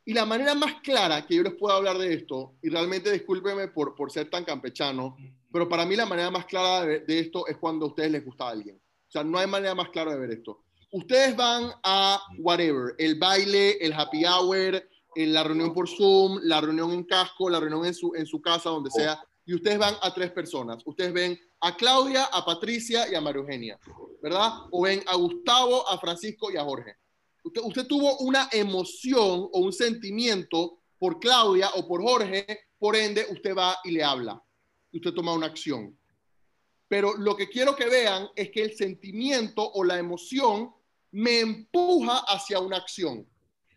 Y la manera más clara que yo les puedo hablar de esto, y realmente discúlpeme por, por ser tan campechano, pero para mí la manera más clara de, esto es cuando a ustedes les gusta a alguien. O sea, no hay manera más clara de ver esto. Ustedes van a whatever, el baile, el happy hour, en la reunión por Zoom, la reunión en casco, la reunión en su, en su casa, donde sea, y ustedes van a tres personas. Ustedes ven a Claudia, a Patricia y a María Eugenia, ¿verdad? O ven a Gustavo, a Francisco y a Jorge. Usted, usted tuvo una emoción o un sentimiento por Claudia o por Jorge, por ende, usted va y le habla. Usted toma una acción. Pero lo que quiero que vean es que el sentimiento o la emoción me empuja hacia una acción.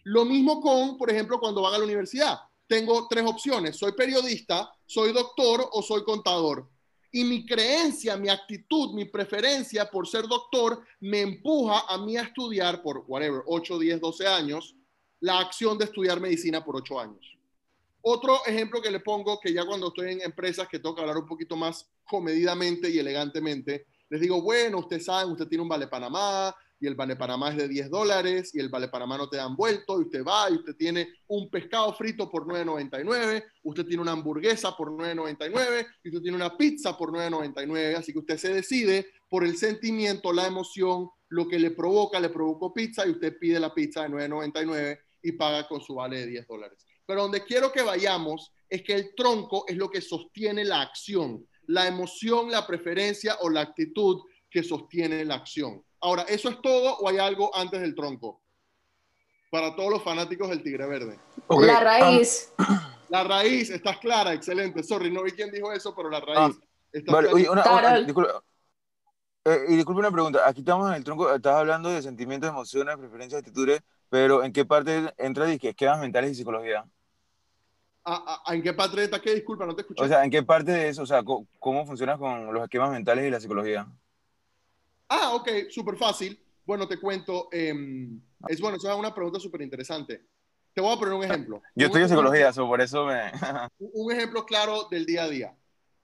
Lo mismo con, por ejemplo, cuando van a la universidad. Tengo tres opciones. Soy periodista, soy doctor o soy contador. Y mi creencia, mi actitud, mi preferencia por ser doctor me empuja a mí a estudiar por, whatever, 8, 10, 12 años, la acción de estudiar medicina por 8 años. Otro ejemplo que le pongo, que ya cuando estoy en empresas que que hablar un poquito más comedidamente y elegantemente, les digo, bueno, usted sabe, usted tiene un Vale Panamá, y el Vale Panamá es de 10 dólares y el Vale Panamá no te dan vuelto y usted va y usted tiene un pescado frito por 9.99, usted tiene una hamburguesa por 9.99 y usted tiene una pizza por 9.99, así que usted se decide por el sentimiento, la emoción, lo que le provoca, le provocó pizza y usted pide la pizza de 9.99 y paga con su vale de 10 dólares. Pero donde quiero que vayamos es que el tronco es lo que sostiene la acción, la emoción, la preferencia o la actitud que sostiene la acción. Ahora, ¿eso es todo o hay algo antes del tronco? Para todos los fanáticos del Tigre Verde. Okay. La raíz. La raíz, estás clara, excelente. Sorry, no vi quién dijo eso, pero la raíz. Ah, vale, oye, una, una, disculpa, eh, y disculpe una pregunta. Aquí estamos en el tronco, estás hablando de sentimientos, emociones, preferencias, actitudes, pero ¿en qué parte entra esquemas mentales y psicología? ¿A, a, en qué parte está qué? Disculpa, no te escuché. O sea, ¿en qué parte de eso? O sea, ¿cómo, cómo funcionas con los esquemas mentales y la psicología? Ah, ok, súper fácil. Bueno, te cuento. Eh, es bueno, esa es una pregunta súper interesante. Te voy a poner un ejemplo. Yo estudio psicología, so por eso me... un ejemplo claro del día a día.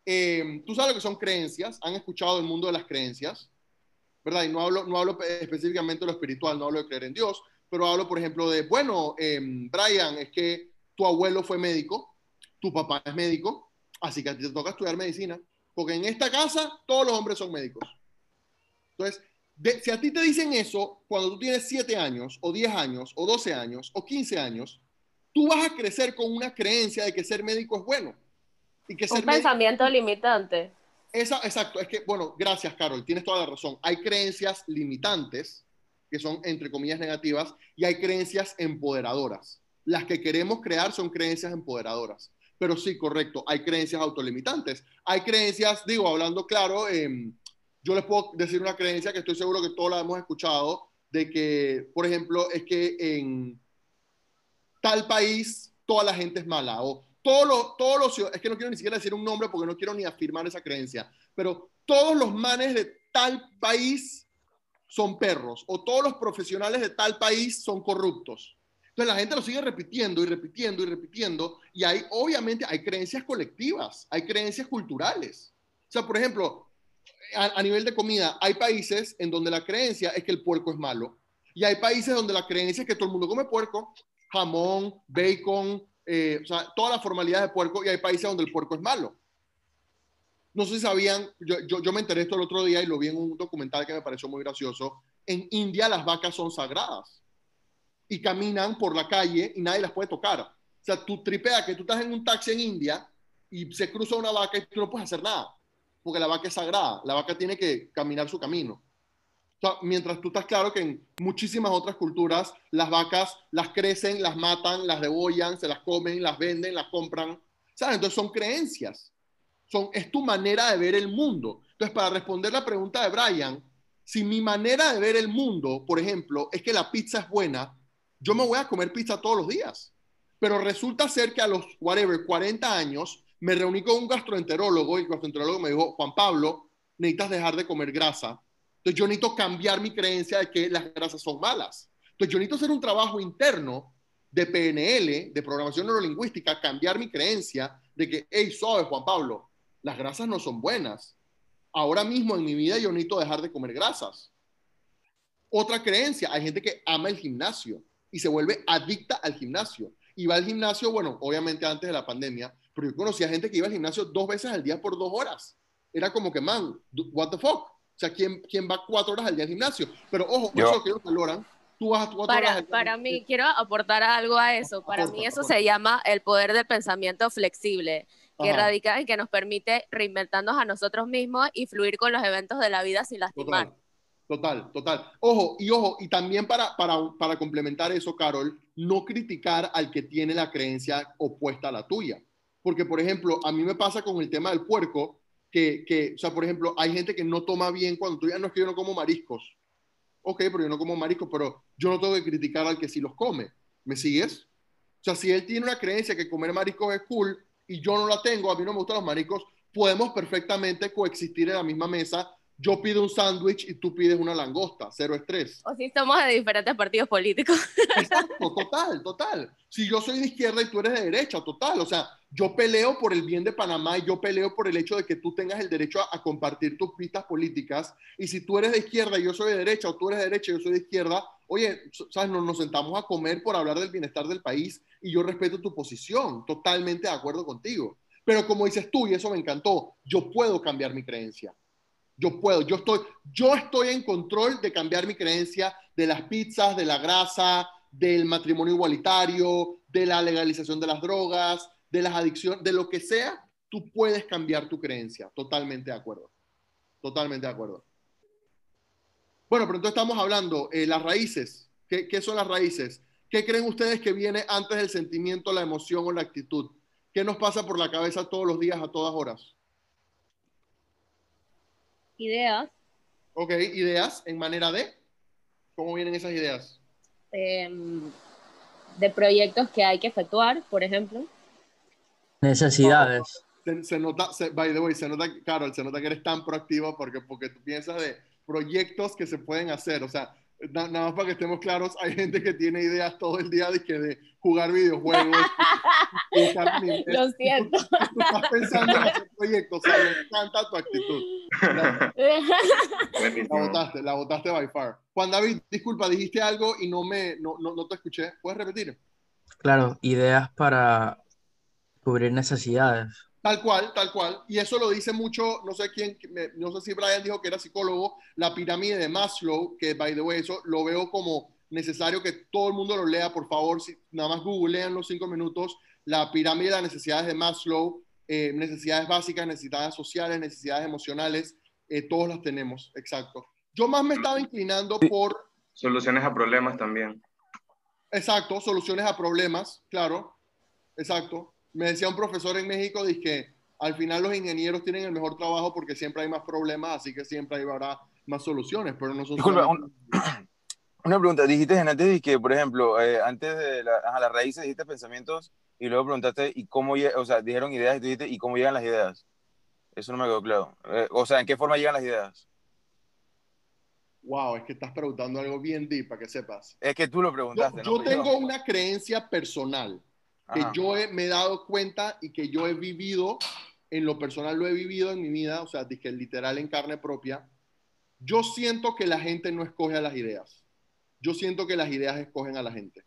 Eh, Tú sabes lo que son creencias. Han escuchado el mundo de las creencias, ¿verdad? Y no hablo, no hablo específicamente de lo espiritual, no hablo de creer en Dios, pero hablo, por ejemplo, de, bueno, eh, Brian, es que tu abuelo fue médico, tu papá es médico, así que a ti te toca estudiar medicina, porque en esta casa todos los hombres son médicos. Entonces, de, si a ti te dicen eso cuando tú tienes 7 años, o 10 años, o 12 años, o 15 años, tú vas a crecer con una creencia de que ser médico es bueno. Y que Un pensamiento limitante. Esa, exacto, es que, bueno, gracias, Carol, tienes toda la razón. Hay creencias limitantes, que son, entre comillas, negativas, y hay creencias empoderadoras. Las que queremos crear son creencias empoderadoras. Pero sí, correcto, hay creencias autolimitantes. Hay creencias, digo, hablando claro, eh, yo les puedo decir una creencia que estoy seguro que todos la hemos escuchado, de que, por ejemplo, es que en tal país toda la gente es mala, o todos los, todos los, es que no quiero ni siquiera decir un nombre porque no quiero ni afirmar esa creencia, pero todos los manes de tal país son perros, o todos los profesionales de tal país son corruptos. Entonces la gente lo sigue repitiendo y repitiendo y repitiendo, y hay, obviamente, hay creencias colectivas, hay creencias culturales. O sea, por ejemplo, a, nivel de comida, hay países en donde la creencia es que el puerco es malo. Y hay países donde la creencia es que todo el mundo come puerco, jamón, bacon, eh, o sea, toda la formalidad de puerco. Y hay países donde el puerco es malo. No sé si sabían, yo, yo, yo me enteré esto el otro día y lo vi en un documental que me pareció muy gracioso. En India las vacas son sagradas y caminan por la calle y nadie las puede tocar. O sea, tú tripea que tú estás en un taxi en India y se cruza una vaca y tú no puedes hacer nada porque la vaca es sagrada, la vaca tiene que caminar su camino. mientras tú estás claro que en muchísimas otras culturas las vacas las crecen, las matan, las debollan, se las comen, las venden, las compran. ¿Sabes? Entonces son creencias. Son, es tu manera de ver el mundo. Entonces, para responder la pregunta de Brian, si mi manera de ver el mundo, por ejemplo, es que la pizza es buena, yo me voy a comer pizza todos los días. Pero resulta ser que a los, whatever, 40 años, me reuní con un gastroenterólogo y el gastroenterólogo me dijo, Juan Pablo, necesitas dejar de comer grasa. Entonces yo necesito cambiar mi creencia de que las grasas son malas. Entonces yo necesito hacer un trabajo interno de PNL, de programación neurolingüística, cambiar mi creencia de que, hey, suave, Juan Pablo, las grasas no son buenas. Ahora mismo en mi vida yo necesito dejar de comer grasas. Otra creencia, hay gente que ama el gimnasio y se vuelve adicta al gimnasio. Y va al gimnasio, bueno, obviamente antes de la pandemia, pero yo conocía gente que iba al gimnasio dos veces al día por dos horas. Era como que, man, what the fuck? O sea, ¿quién, quién va cuatro horas al día al gimnasio? Pero ojo, yo, eso que ellos valoran. Tú vas a cuatro para, horas al día Para mí, quiero aportar algo a eso. Para mí eso se llama el poder del pensamiento flexible, que radica en que nos permite reinventarnos a nosotros mismos y fluir con los eventos de la vida sin lastimar. Total, total. Ojo, y ojo, y también para, para, para complementar eso, Carol, no criticar al que tiene la creencia opuesta a la tuya. Porque, por ejemplo, a mí me pasa con el tema del puerco, que, que, o sea, por ejemplo, hay gente que no toma bien cuando tú ya no es que yo no como mariscos. Ok, pero yo no como mariscos, pero yo no tengo que criticar al que sí los come. ¿Me sigues? O sea, si él tiene una creencia que comer mariscos es cool y yo no la tengo, a mí no me gustan los mariscos, podemos perfectamente coexistir en la misma mesa yo pido un sándwich y tú pides una langosta, cero estrés. O si somos de diferentes partidos políticos. Exacto, total, total. Si yo soy de izquierda y tú eres de derecha, total. O sea, yo peleo por el bien de Panamá y yo peleo por el hecho de que tú tengas el derecho a, compartir tus pistas políticas. Y si tú eres de izquierda y yo soy de derecha, o tú eres de derecha y yo soy de izquierda, oye, ¿sabes? Nos, nos sentamos a comer por hablar del bienestar del país y yo respeto tu posición, totalmente de acuerdo contigo. Pero como dices tú, y eso me encantó, yo puedo cambiar mi creencia yo puedo, yo estoy, yo estoy en control de cambiar mi creencia de las pizzas, de la grasa, del matrimonio igualitario, de la legalización de las drogas, de las adicciones, de lo que sea, tú puedes cambiar tu creencia. Totalmente de acuerdo. Totalmente de acuerdo. Bueno, pero entonces estamos hablando, eh, las raíces. ¿Qué, ¿Qué son las raíces? ¿Qué creen ustedes que viene antes del sentimiento, la emoción o la actitud? ¿Qué nos pasa por la cabeza todos los días, a todas horas? Ideas. Ok, ideas en manera de. ¿Cómo vienen esas ideas? Em, de proyectos que hay que efectuar, por ejemplo. Necesidades. Se, nota, by the way, se nota, Carol, se nota que eres tan proactivo porque, porque tú piensas de proyectos que se pueden hacer. O sea, nada más para que estemos claros, hay gente que tiene ideas todo el día de, que de jugar videojuegos. Lo siento. Tú, estás pensando en hacer proyectos, o sea, me encanta tu actitud. La, la votaste, la votaste by far. Juan David, disculpa, dijiste algo y no, me, no, no, no te escuché. ¿Puedes repetir? Claro, ideas para cubrir necesidades. Tal cual, tal cual. Y eso lo dice mucho, no sé quién, no sé si Brian dijo que era psicólogo, la pirámide de Maslow, que by the way, eso lo veo como necesario que todo el mundo lo lea, por favor, si, nada más googlean los cinco minutos, la pirámide de las necesidades de Maslow, eh, necesidades básicas, necesidades sociales, necesidades emocionales, eh, todos las tenemos, exacto. Yo más me estaba inclinando por... Soluciones a problemas también. Exacto, soluciones a problemas, claro, exacto. Me decía un profesor en México, que al final los ingenieros tienen el mejor trabajo porque siempre hay más problemas, así que siempre habrá más soluciones, pero no son... una pregunta, dijiste antes que, por ejemplo, eh, antes de la, a las raíces dijiste pensamientos y luego preguntaste, ¿y cómo, o sea, dijeron ideas y tú dijiste, ¿y cómo llegan las ideas? Eso no me quedó claro. Eh, o sea, ¿en qué forma llegan las ideas? Wow, es que estás preguntando algo bien deep para que sepas. Es que tú lo preguntaste. Yo, tengo una creencia personal que yo me he dado cuenta y que yo he vivido, en lo personal lo he vivido en mi vida, o sea, dije literal en carne propia. Yo siento que la gente no escoge a las ideas. Yo siento que las ideas escogen a la gente.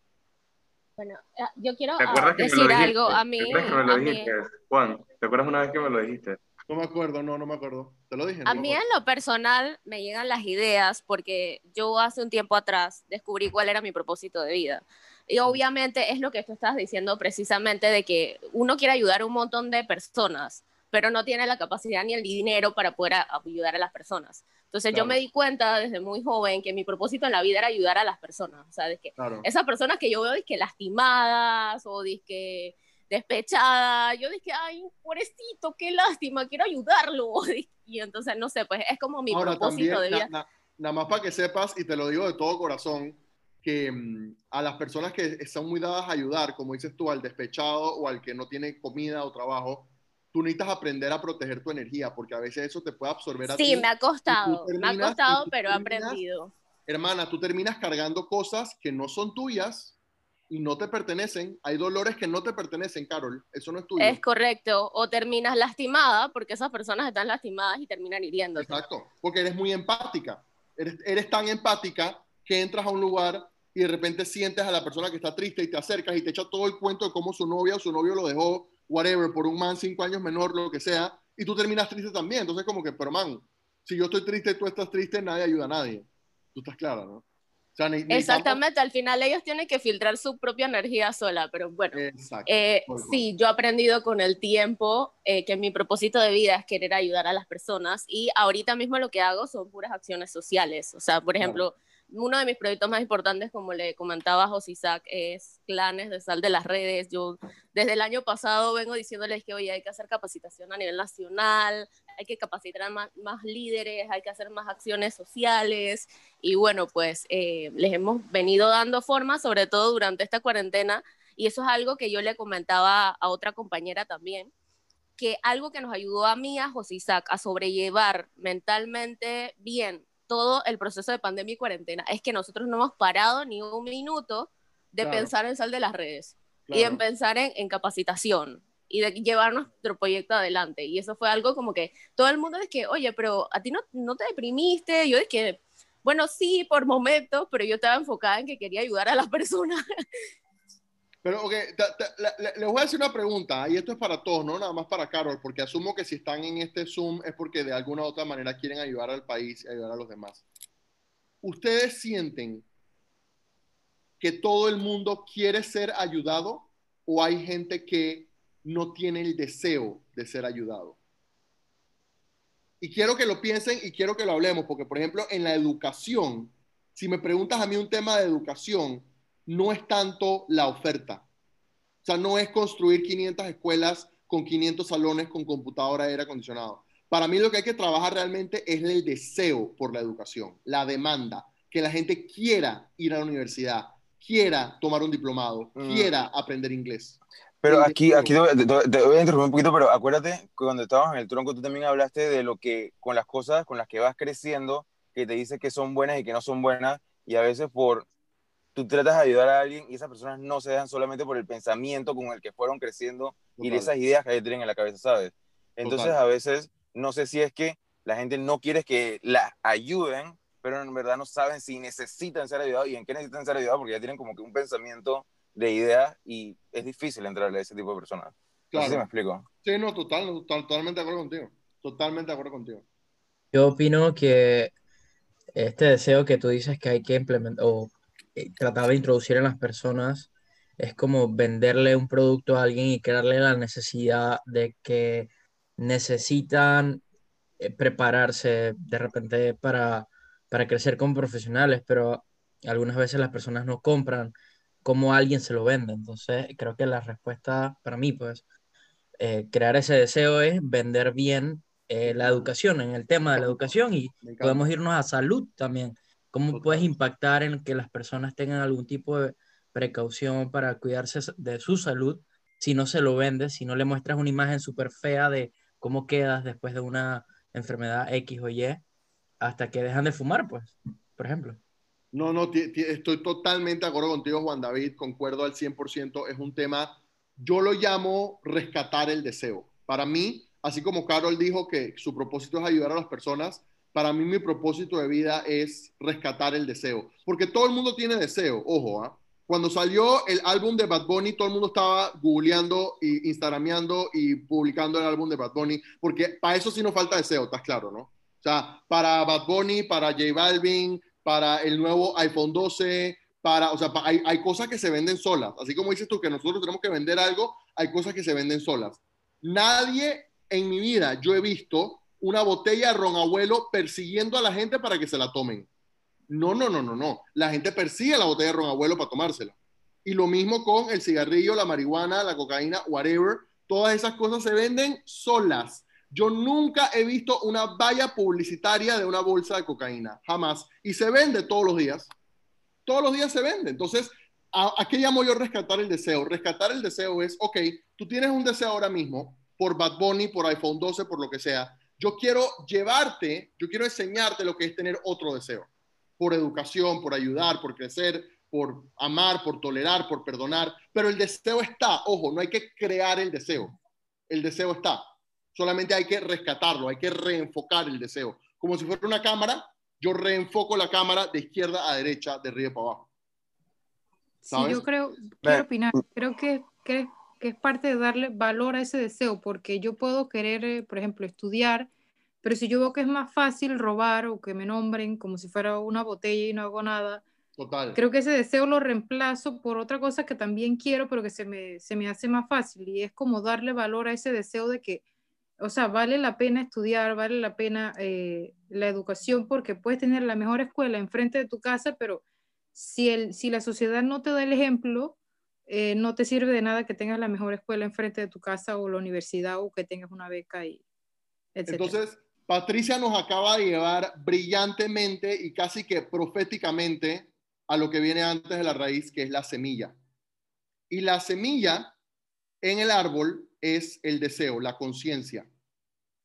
Bueno, eh, yo quiero ah, decir algo a mí. ¿Te acuerdas que me lo dijiste, Juan? ¿Te acuerdas una vez que me lo dijiste? No me acuerdo, no, no me acuerdo. Te lo dije. a mí en lo personal me llegan las ideas porque yo hace un tiempo atrás descubrí cuál era mi propósito de vida. Y obviamente es lo que tú estás diciendo precisamente de que uno quiere ayudar a un montón de personas, pero no tiene la capacidad ni el dinero para poder ayudar a las personas. Entonces yo me di cuenta desde muy joven que mi propósito en la vida era ayudar a las personas. O sea, de que esas personas que yo veo que lastimadas o que despechada. Yo dije, ay, pobrecito, qué lástima, quiero ayudarlo. Y entonces, no sé, pues es como mi propósito de vida. Nada más para que sepas, y te lo digo de todo corazón, que mm, a las personas que están muy dadas a ayudar, como dices tú, al despechado o al que no tiene comida o trabajo, tú necesitas aprender a proteger tu energía, porque a veces eso te puede absorber a sí, ti. Sí, me ha costado, me ha costado, pero he aprendido. Hermana, tú terminas cargando cosas que no son tuyas y no te pertenecen. Hay dolores que no te pertenecen, Carol. Eso no es tuyo. Es correcto. O terminas lastimada porque esas personas están lastimadas y terminan hiriendo. Exacto. Porque eres muy empática. Eres, eres tan empática que entras a un lugar y de repente sientes a la persona que está triste y te acercas y te echa todo el cuento de cómo su novia o su novio lo dejó, whatever, por un man cinco años menor, lo que sea, y tú terminas triste también. Entonces, como que, pero man, si yo estoy triste y tú estás triste, nadie ayuda a nadie. Tú estás clara, ¿no? Exactamente, al final ellos tienen que filtrar su propia energía sola, pero bueno, eh, sí, yo he aprendido con el tiempo eh, que mi propósito de vida es querer ayudar a las personas y ahorita mismo lo que hago son puras acciones sociales, o sea, por ejemplo, uno de mis proyectos más importantes, como le comentaba José Isaac, es Clanes de Sal de las Redes. Yo desde el año pasado vengo diciéndoles que hoy hay que hacer capacitación a nivel nacional, hay que capacitar a más, líderes, hay que hacer más acciones sociales. Y bueno, pues eh, les hemos venido dando forma, sobre todo durante esta cuarentena. Y eso es algo que yo le comentaba a otra compañera también, que algo que nos ayudó a mí, a José Isaac, a sobrellevar mentalmente bien todo el proceso de pandemia y cuarentena es que nosotros no hemos parado ni un minuto de pensar en sal de las redes y en pensar en, capacitación y de llevar nuestro proyecto adelante. Y eso fue algo como que todo el mundo es que, oye, pero a ti no, no te deprimiste. Yo es que, bueno, sí, por momentos, pero yo estaba enfocada en que quería ayudar a las personas. Pero, ok, les voy a hacer una pregunta, y esto es para todos, no nada más para Carol, porque asumo que si están en este Zoom es porque de alguna u otra manera quieren ayudar al país y ayudar a los demás. ¿Ustedes sienten que todo el mundo quiere ser ayudado o hay gente que no tiene el deseo de ser ayudado? Y quiero que lo piensen y quiero que lo hablemos, porque por ejemplo en la educación, si me preguntas a mí un tema de educación, no es tanto la oferta. O sea, no es construir 500 escuelas con 500 salones con computadora aire acondicionado. Para mí lo que hay que trabajar realmente es el deseo por la educación, la demanda, que la gente quiera ir a la universidad, quiera tomar un diplomado, mm. quiera aprender inglés. Pero aquí, aquí te, voy a interrumpir un poquito, pero acuérdate que cuando estabas en el tronco tú también hablaste de lo que con las cosas con las que vas creciendo, que te dice que son buenas y que no son buenas, y a veces por tú tratas de ayudar a alguien y esas personas no se dejan solamente por el pensamiento con el que fueron creciendo y de esas ideas que tienen en la cabeza, ¿sabes? Entonces a veces no sé si es que la gente no quiere que la ayuden, pero en verdad no saben si necesitan ser ayudados y en qué necesitan ser ayudados porque ya tienen como que un pensamiento de ideas y es difícil entrarle a ese tipo de personas. Claro. me explico. Sí, no, total, totalmente de acuerdo contigo. Totalmente de acuerdo contigo. Yo opino que este deseo que tú dices que hay que implementar o eh, tratar de introducir en las personas es como venderle un producto a alguien y crearle la necesidad de que necesitan eh, prepararse de repente para, para crecer como profesionales, pero algunas veces las personas no compran como alguien se lo vende. Entonces, creo que la respuesta para mí, pues, eh, crear ese deseo es vender bien eh, la educación, en el tema de la educación y podemos irnos a salud también. ¿Cómo puedes impactar en que las personas tengan algún tipo de precaución para cuidarse de su salud si no se lo vendes, si no le muestras una imagen súper fea de cómo quedas después de una enfermedad X o Y, hasta que dejan de fumar, pues, por ejemplo. No, no, estoy totalmente de acuerdo contigo, Juan David, concuerdo al 100%, es un tema, yo lo llamo rescatar el deseo. Para mí, así como Carol dijo que su propósito es ayudar a las personas, para mí mi propósito de vida es rescatar el deseo, porque todo el mundo tiene deseo, ojo, ¿ah? Cuando salió el álbum de Bad Bunny, todo el mundo estaba googleando y instagrameando y publicando el álbum de Bad Bunny, porque para eso sí nos falta deseo, estás claro, ¿no? O sea, para Bad Bunny, para J Balvin, para el nuevo iPhone 12, para, o sea, hay, hay cosas que se venden solas. Así como dices tú que nosotros tenemos que vender algo, hay cosas que se venden solas. Nadie en mi vida yo he visto una botella de ron abuelo persiguiendo a la gente para que se la tomen. No, no, no, no, no. La gente persigue la botella de ron abuelo para tomársela. Y lo mismo con el cigarrillo, la marihuana, la cocaína, whatever. Todas esas cosas se venden solas. Yo nunca he visto una valla publicitaria de una bolsa de cocaína, jamás. Y se vende todos los días. Todos los días se vende. Entonces, ¿a, qué llamo yo rescatar el deseo? Rescatar el deseo es, ok, tú tienes un deseo ahora mismo por Bad Bunny, por iPhone 12, por lo que sea. Yo quiero llevarte, yo quiero enseñarte lo que es tener otro deseo. Por educación, por ayudar, por crecer, por amar, por tolerar, por perdonar, pero el deseo está, ojo, no hay que crear el deseo, el deseo está, solamente hay que rescatarlo, hay que reenfocar el deseo, como si fuera una cámara, yo reenfoco la cámara de izquierda a derecha, de arriba para abajo. Sí, yo creo, quiero opinar, creo que, que, que es parte de darle valor a ese deseo, porque yo puedo querer, eh, por ejemplo, estudiar pero si yo veo que es más fácil robar o que me nombren como si fuera una botella y no hago nada, Total. creo que ese deseo lo reemplazo por otra cosa que también quiero, pero que se me, se me hace más fácil. Y es como darle valor a ese deseo de que, o sea, vale la pena estudiar, vale la pena eh, la educación, porque puedes tener la mejor escuela enfrente de tu casa, pero si, el, si la sociedad no te da el ejemplo, eh, no te sirve de nada que tengas la mejor escuela enfrente de tu casa o la universidad o que tengas una beca y etc. Entonces, Patricia nos acaba de llevar brillantemente y casi que proféticamente a lo que viene antes de la raíz, que es la semilla. Y la semilla en el árbol es el deseo, la conciencia.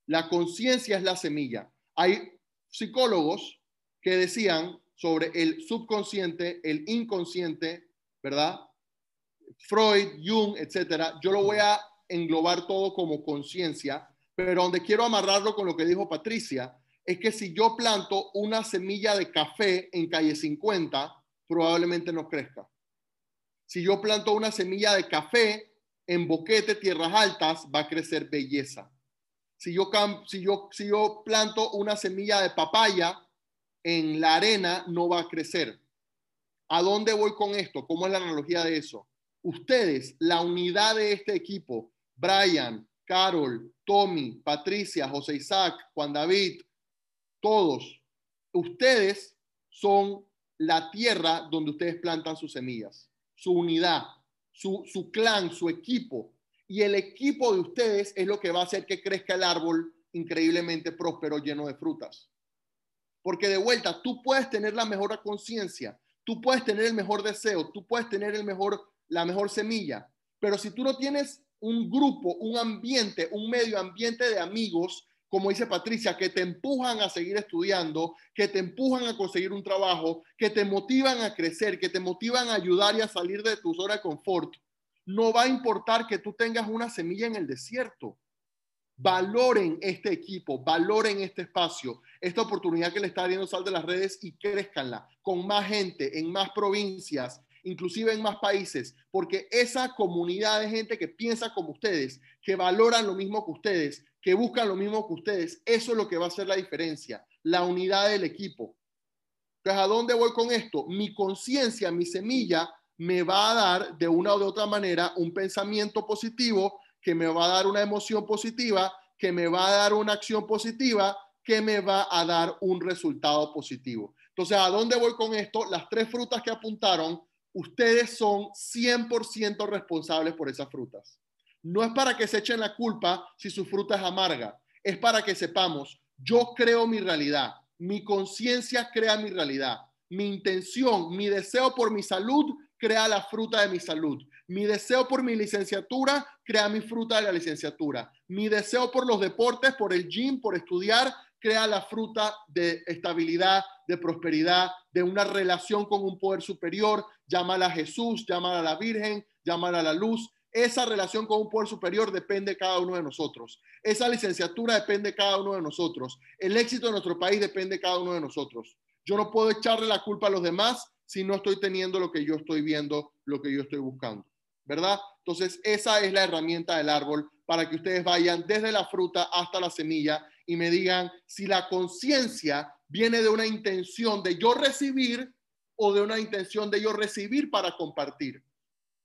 La conciencia es la semilla. Hay psicólogos que decían sobre el subconsciente, el inconsciente, ¿verdad? Freud, Jung, etcétera. Yo lo voy a englobar todo como conciencia pero donde quiero amarrarlo con lo que dijo Patricia, es que si yo planto una semilla de café en calle 50, probablemente no crezca. Si yo planto una semilla de café en Boquete, Tierras Altas, va a crecer belleza. Si yo, si yo, si yo planto una semilla de papaya en la arena, no va a crecer. ¿A dónde voy con esto? ¿Cómo es la analogía de eso? Ustedes, la unidad de este equipo, Brian, Carol, Tommy, Patricia, José Isaac, Juan David, todos, ustedes son la tierra donde ustedes plantan sus semillas, su unidad, su, su clan, su equipo. Y el equipo de ustedes es lo que va a hacer que crezca el árbol increíblemente próspero, lleno de frutas. Porque de vuelta, tú puedes tener la mejor conciencia, tú puedes tener el mejor deseo, tú puedes tener el mejor, la mejor semilla, pero si tú no tienes un grupo, un ambiente, un medio ambiente de amigos, como dice Patricia, que te empujan a seguir estudiando, que te empujan a conseguir un trabajo, que te motivan a crecer, que te motivan a ayudar y a salir de tu zona de confort. No va a importar que tú tengas una semilla en el desierto. Valoren este equipo, valoren este espacio, esta oportunidad que le está abriendo Sal de las redes y crezcanla con más gente en más provincias, inclusive en más países, porque esa comunidad de gente que piensa como ustedes, que valoran lo mismo que ustedes, que buscan lo mismo que ustedes, eso es lo que va a hacer la diferencia, la unidad del equipo. Entonces, ¿a dónde voy con esto? Mi conciencia, mi semilla me va a dar de una o de otra manera un pensamiento positivo que me va a dar una emoción positiva, que me va a dar una acción positiva, que me va a dar un resultado positivo. Entonces, ¿a dónde voy con esto? Las tres frutas que apuntaron, ustedes son 100% responsables por esas frutas. No es para que se echen la culpa si su fruta es amarga, es para que sepamos, yo creo mi realidad, mi conciencia crea mi realidad, mi intención, mi deseo por mi salud crea la fruta de mi salud. Mi deseo por mi licenciatura crea mi fruta de la licenciatura. Mi deseo por los deportes, por el gym, por estudiar, crea la fruta de estabilidad, de prosperidad, de una relación con un poder superior. Llámala a Jesús, llámala a la Virgen, llámala a la luz. Esa relación con un poder superior depende de cada uno de nosotros. Esa licenciatura depende de cada uno de nosotros. El éxito de nuestro país depende de cada uno de nosotros. Yo no puedo echarle la culpa a los demás si no estoy teniendo lo que yo estoy viendo, lo que yo estoy buscando, ¿verdad? Entonces, esa es la herramienta del árbol para que ustedes vayan desde la fruta hasta la semilla y me digan si la conciencia viene de una intención de yo recibir o de una intención de yo recibir para compartir.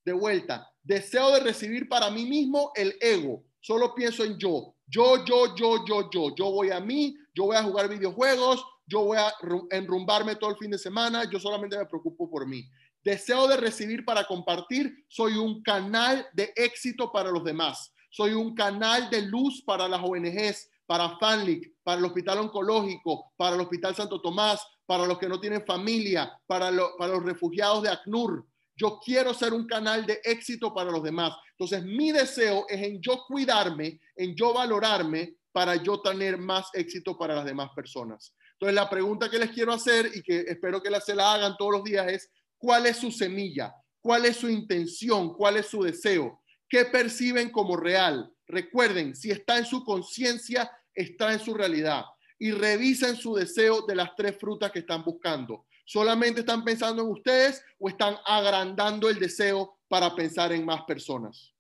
De vuelta, deseo de recibir para mí mismo el ego. Solo pienso en yo. Yo, yo, yo, yo, yo. Yo voy a mí, yo voy a jugar videojuegos, yo voy a enrumbarme todo el fin de semana, yo solamente me preocupo por mí. Deseo de recibir para compartir, soy un canal de éxito para los demás, soy un canal de luz para las ONGs, para FANLIC, para el Hospital Oncológico, para el Hospital Santo Tomás, para los que no tienen familia, para, los refugiados de ACNUR. Yo quiero ser un canal de éxito para los demás. Entonces, mi deseo es en yo cuidarme, en yo valorarme para yo tener más éxito para las demás personas. Entonces, la pregunta que les quiero hacer y que espero que la, se la hagan todos los días es, ¿cuál es su semilla? ¿Cuál es su intención? ¿Cuál es su deseo? ¿Qué perciben como real? Recuerden, si está en su conciencia, está en su realidad. Y revisen su deseo de las tres frutas que están buscando. ¿Solamente están pensando en ustedes o están agrandando el deseo para pensar en más personas?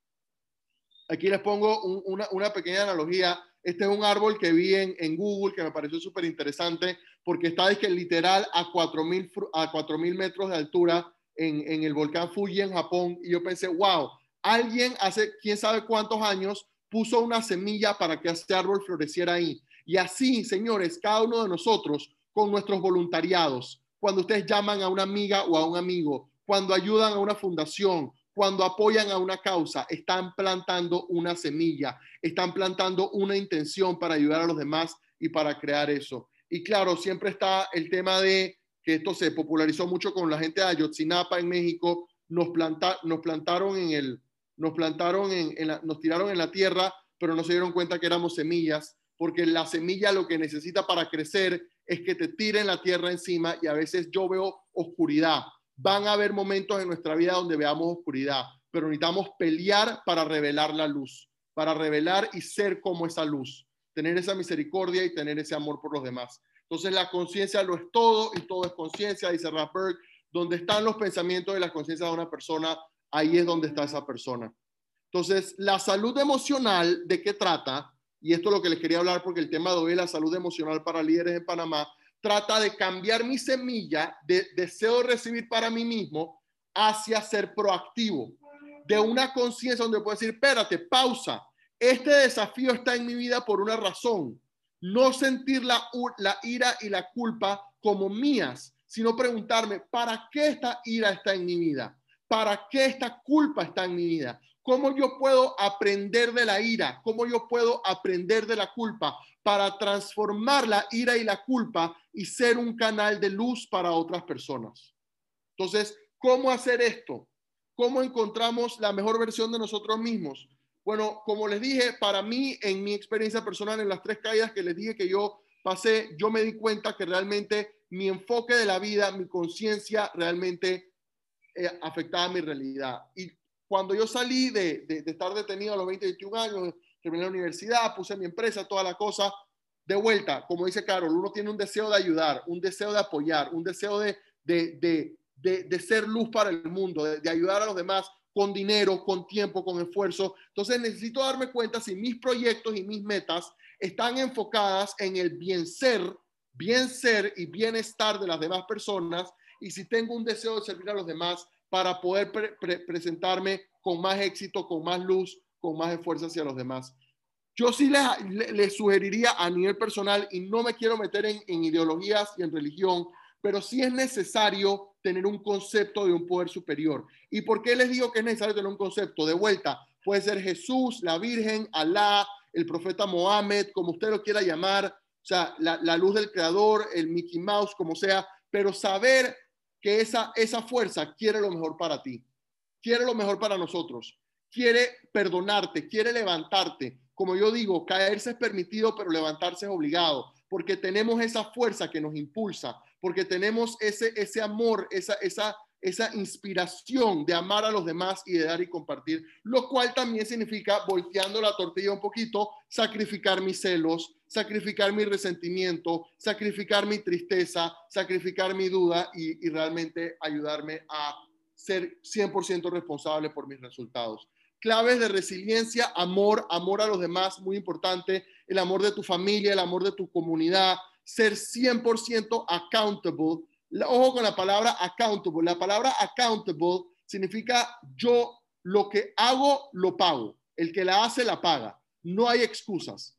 Aquí les pongo una, pequeña analogía este es un árbol que vi en, Google que me pareció súper interesante porque está que literal a 4.000 a 4000 metros de altura en, en el volcán Fuji en Japón. Y yo pensé, wow, alguien hace quién sabe cuántos años puso una semilla para que este árbol floreciera ahí. Y así, señores, cada uno de nosotros con nuestros voluntariados, cuando ustedes llaman a una amiga o a un amigo, cuando ayudan a una fundación, cuando apoyan a una causa, están plantando una semilla, están plantando una intención para ayudar a los demás y para crear eso. Y claro, siempre está el tema de que esto se popularizó mucho con la gente de Ayotzinapa en México, nos, planta, nos plantaron en el, nos plantaron en, nos tiraron en la tierra, pero no se dieron cuenta que éramos semillas, porque la semilla lo que necesita para crecer es que te tiren la tierra encima y a veces yo veo oscuridad, Van a haber momentos en nuestra vida donde veamos oscuridad, pero necesitamos pelear para revelar la luz, para revelar y ser como esa luz, tener esa misericordia y tener ese amor por los demás. Entonces la conciencia lo es todo y todo es conciencia, dice Rapper, donde están los pensamientos de la conciencia de una persona, ahí es donde está esa persona. Entonces, la salud emocional, ¿de qué trata? Y esto es lo que les quería hablar porque el tema de hoy la salud emocional para líderes en Panamá trata de cambiar mi semilla de deseo de recibir para mí mismo hacia ser proactivo, de una conciencia donde puedo decir, espérate, pausa, este desafío está en mi vida por una razón, no sentir la, la ira y la culpa como mías, sino preguntarme, ¿para qué esta ira está en mi vida? ¿Para qué esta culpa está en mi vida? ¿Cómo yo puedo aprender de la ira? ¿Cómo yo puedo aprender de la culpa para transformar la ira y la culpa y ser un canal de luz para otras personas? Entonces, ¿cómo hacer esto? ¿Cómo encontramos la mejor versión de nosotros mismos? Bueno, como les dije, para mí, en mi experiencia personal, en las tres caídas que les dije que yo pasé, yo me di cuenta que realmente mi enfoque de la vida, mi conciencia realmente eh, afectaba mi realidad. Y cuando yo salí de, estar detenido a los 20, 21 años, terminé la universidad, puse mi empresa, toda la cosa, de vuelta, como dice Carol, uno tiene un deseo de ayudar, un deseo de apoyar, un deseo de, de, ser luz para el mundo, de, ayudar a los demás con dinero, con tiempo, con esfuerzo. Entonces necesito darme cuenta si mis proyectos y mis metas están enfocadas en el bien ser, bien ser y bienestar de las demás personas y si tengo un deseo de servir a los demás para poder presentarme con más éxito, con más luz, con más esfuerzo hacia los demás. Yo sí les, les, sugeriría a nivel personal, y no me quiero meter en, en ideologías y en religión, pero sí es necesario tener un concepto de un poder superior. ¿Y por qué les digo que es necesario tener un concepto? De vuelta, puede ser Jesús, la Virgen, Alá, el profeta Mohammed, como usted lo quiera llamar, o sea, la, la luz del creador, el Mickey Mouse, como sea, pero saber que esa, esa fuerza quiere lo mejor para ti, quiere lo mejor para nosotros, quiere perdonarte, quiere levantarte. Como yo digo, caerse es permitido, pero levantarse es obligado, porque tenemos esa fuerza que nos impulsa, porque tenemos ese, ese amor, esa, esa, esa inspiración de amar a los demás y de dar y compartir, lo cual también significa, volteando la tortilla un poquito, sacrificar mis celos, sacrificar mi resentimiento, sacrificar mi tristeza, sacrificar mi duda y, y realmente ayudarme a ser 100% responsable por mis resultados. Claves de resiliencia, amor, amor a los demás, muy importante, el amor de tu familia, el amor de tu comunidad, ser 100% accountable. Ojo con la palabra accountable. La palabra accountable significa yo lo que hago, lo pago. El que la hace, la paga. No hay excusas.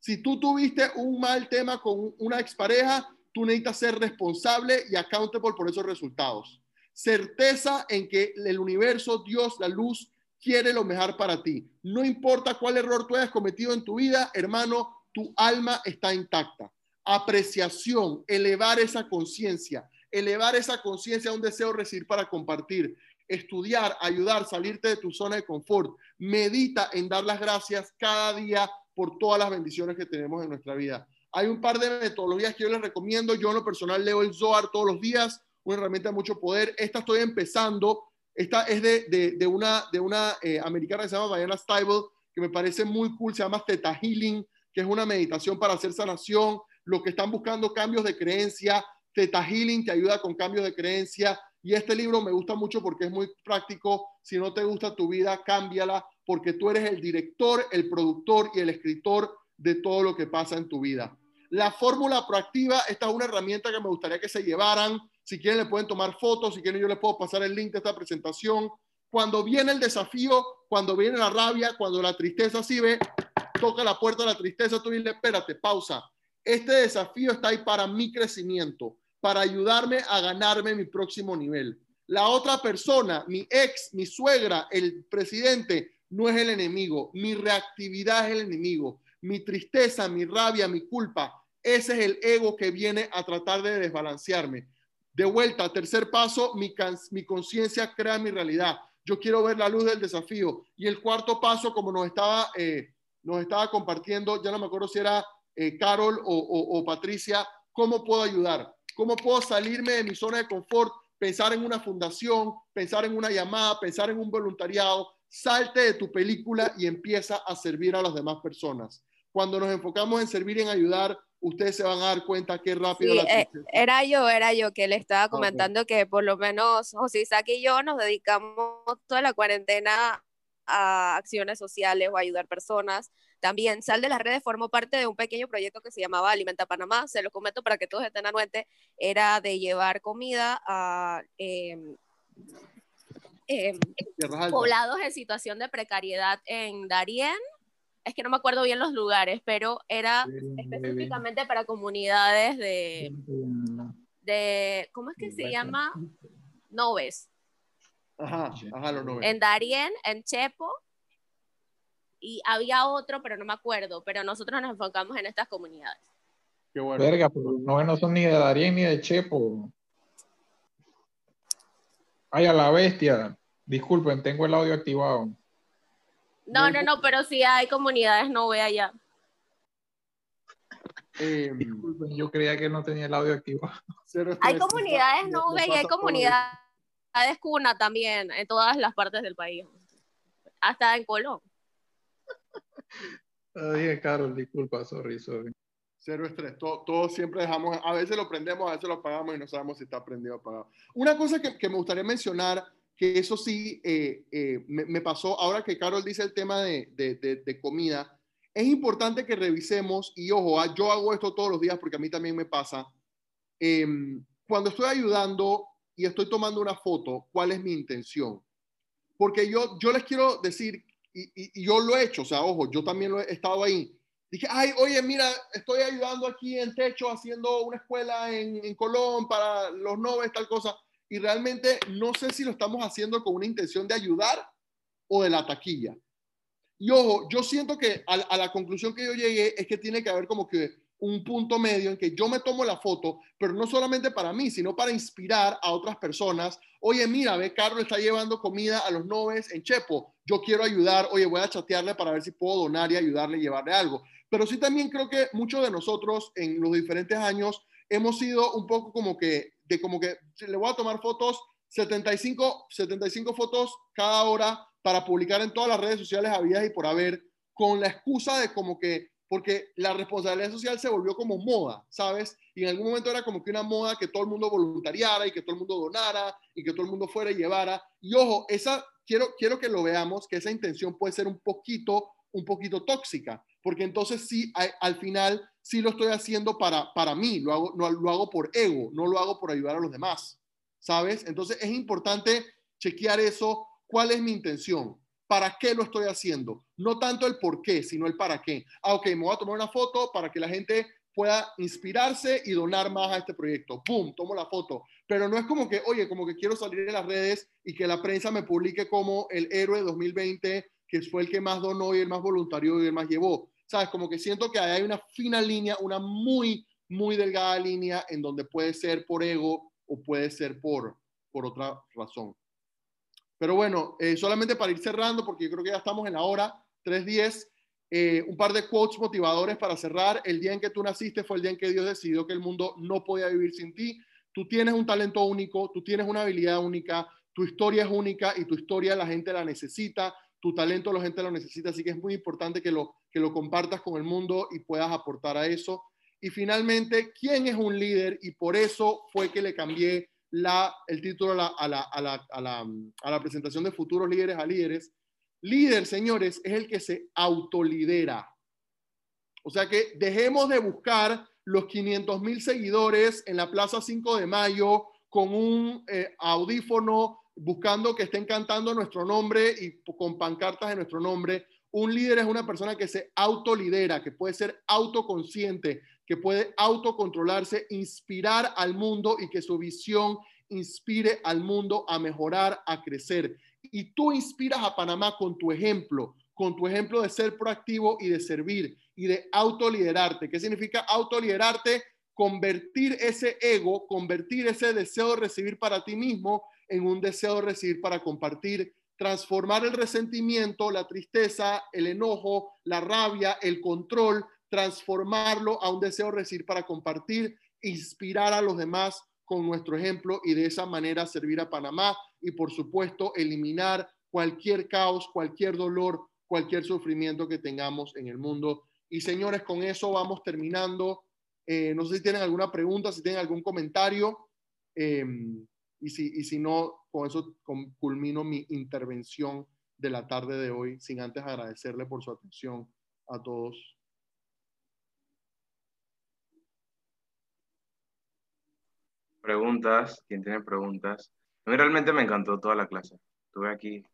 Si tú tuviste un mal tema con una expareja, tú necesitas ser responsable y accountable por esos resultados. Certeza en que el universo, Dios, la luz, quiere lo mejor para ti. No importa cuál error tú hayas cometido en tu vida, hermano, tu alma está intacta. Apreciación, elevar esa conciencia, elevar esa conciencia a un deseo recibir para compartir, estudiar, ayudar, salirte de tu zona de confort. Medita en dar las gracias cada día por todas las bendiciones que tenemos en nuestra vida. Hay un par de metodologías que yo les recomiendo. Yo en lo personal leo el Zohar todos los días, una herramienta de mucho poder. Esta estoy empezando. Esta es de, una, de una eh, americana que se llama Diana Stiebel, que me parece muy cool. Se llama Theta Healing, que es una meditación para hacer sanación. Los que están buscando cambios de creencia, Theta Healing te ayuda con cambios de creencia. Y este libro me gusta mucho porque es muy práctico. Si no te gusta tu vida, cámbiala porque tú eres el director, el productor y el escritor de todo lo que pasa en tu vida. La fórmula proactiva, esta es una herramienta que me gustaría que se llevaran. Si quieren, le pueden tomar fotos. Si quieren, yo les puedo pasar el link de esta presentación. Cuando viene el desafío, cuando viene la rabia, cuando la tristeza sí ve, toca la puerta de la tristeza, tú dile, espérate, pausa. Este desafío está ahí para mi crecimiento, para ayudarme a ganarme mi próximo nivel. La otra persona, mi ex, mi suegra, el presidente, no es el enemigo, mi reactividad es el enemigo, mi tristeza, mi rabia, mi culpa, ese es el ego que viene a tratar de desbalancearme. De vuelta, tercer paso, mi, conciencia crea mi realidad. Yo quiero ver la luz del desafío. Y el cuarto paso, como nos estaba, eh, nos estaba compartiendo, ya no me acuerdo si era eh, Carol o, o Patricia, ¿cómo puedo ayudar? ¿Cómo puedo salirme de mi zona de confort? Pensar en una fundación, pensar en una llamada, pensar en un voluntariado, salte de tu película y empieza a servir a las demás personas. Cuando nos enfocamos en servir y en ayudar, ustedes se van a dar cuenta qué rápido la eh, Era yo, era yo que le estaba comentando que por lo menos José Isaac y yo nos dedicamos toda la cuarentena a acciones sociales o a ayudar personas. También Sal de las Redes formó parte de un pequeño proyecto que se llamaba Alimenta Panamá. Se lo comento para que todos estén anuentes. Era de llevar comida a em, Em, poblados en situación de precariedad en Darien. Es que no me acuerdo bien los lugares, pero era específicamente para comunidades de, de, ¿cómo es que se llama? Noves. Ajá, ajá, los En Darien, en Chepo, y había otro, pero no me acuerdo, pero nosotros nos enfocamos en estas comunidades. Qué bueno. Verga, no son ni de Darien ni de Chepo. Ay, a la bestia. Disculpen, tengo el audio activado. No, no, no, pero si hay comunidades, no voy allá. Eh, Disculpen, yo creía que no tenía el audio activado. Hay comunidades no y hay comunidades cuna también en todas las partes del país. Hasta en Colón. Ay, Carol, disculpa, sorry, sorry. Cero estrés. Todos siempre dejamos, a veces lo prendemos, a veces lo apagamos y no sabemos si está prendido o apagado. Una cosa que, que me gustaría mencionar que eso sí eh, eh, me, pasó, ahora que Carol dice el tema de, de, comida, es importante que revisemos, y ojo, ah, yo hago esto todos los días porque a mí también me pasa, em, cuando estoy ayudando, y estoy tomando una foto, ¿cuál es mi intención? Porque yo, yo les quiero decir, y, yo lo he hecho, o sea, ojo, yo también lo he estado ahí. Dije, ay, oye, mira, estoy ayudando aquí en Techo haciendo una escuela en, en Colón para los noves, tal cosa. Y realmente no sé si lo estamos haciendo con una intención de ayudar o de la taquilla. Y ojo, yo siento que a, a la conclusión que yo llegué es que tiene que haber como que un punto medio en que yo me tomo la foto, pero no solamente para mí, sino para inspirar a otras personas. Oye, mira, ve, Carlos está llevando comida a los noves en Chepo. Yo quiero ayudar. Oye, voy a chatearle para ver si puedo donar y ayudarle llevarle algo. Pero sí también creo que muchos de nosotros en los diferentes años hemos sido un poco como que, de como que le voy a tomar fotos, 75, 75 fotos cada hora para publicar en todas las redes sociales habidas y por haber, con la excusa de como que porque la responsabilidad social se volvió como moda, ¿sabes? Y en algún momento era como que una moda que todo el mundo voluntariara y que todo el mundo donara y que todo el mundo fuera y llevara. Y ojo, esa quiero quiero que lo veamos que esa intención puede ser un poquito un poquito tóxica, porque entonces sí al final sí lo estoy haciendo para para mí, lo hago no lo hago por ego, no lo hago por ayudar a los demás, ¿sabes? Entonces es importante chequear eso, cuál es mi intención para qué lo estoy haciendo. No tanto el por qué, sino el para qué. Ah, ok, me voy a tomar una foto para que la gente pueda inspirarse y donar más a este proyecto. ¡Pum! Tomo la foto. Pero no es como que, oye, como que quiero salir en las redes y que la prensa me publique como el héroe 2020, que fue el que más donó y el más voluntario y el más llevó. ¿Sabes? Como que siento que hay una fina línea, una muy, muy delgada línea en donde puede ser por ego o puede ser por, por otra razón. Pero bueno, eh, solamente para ir cerrando, porque yo creo que ya estamos en la hora 3.10, eh, un par de quotes motivadores para cerrar. El día en que tú naciste fue el día en que Dios decidió que el mundo no podía vivir sin ti. Tú tienes un talento único, tú tienes una habilidad única, tu historia es única y tu historia la gente la necesita, tu talento la gente lo necesita, así que es muy importante que lo, que lo compartas con el mundo y puedas aportar a eso. Y finalmente, ¿quién es un líder? Y por eso fue que le cambié la, el título la, a la presentación de futuros líderes a líderes. Líder, señores, es el que se autolidera. O sea que dejemos de buscar los 500 mil seguidores en la Plaza 5 de Mayo con un eh, audífono buscando que estén cantando nuestro nombre y con pancartas de nuestro nombre. Un líder es una persona que se autolidera, que puede ser autoconsciente, que puede autocontrolarse, inspirar al mundo y que su visión inspire al mundo a mejorar, a crecer. Y tú inspiras a Panamá con tu ejemplo, con tu ejemplo de ser proactivo y de servir y de autoliderarte. ¿Qué significa autoliderarte? Convertir ese ego, convertir ese deseo de recibir para ti mismo en un deseo de recibir para compartir, transformar el resentimiento, la tristeza, el enojo, la rabia, el control transformarlo a un deseo de recibir para compartir, inspirar a los demás con nuestro ejemplo y de esa manera servir a Panamá y por supuesto eliminar cualquier caos, cualquier dolor, cualquier sufrimiento que tengamos en el mundo. Y señores, con eso vamos terminando. Eh, no sé si tienen alguna pregunta, si tienen algún comentario. Em, y, si, y si no, con eso culmino mi intervención de la tarde de hoy, sin antes agradecerle por su atención a todos. Preguntas, ¿quién tiene preguntas? A mí realmente me encantó toda la clase. Estuve aquí.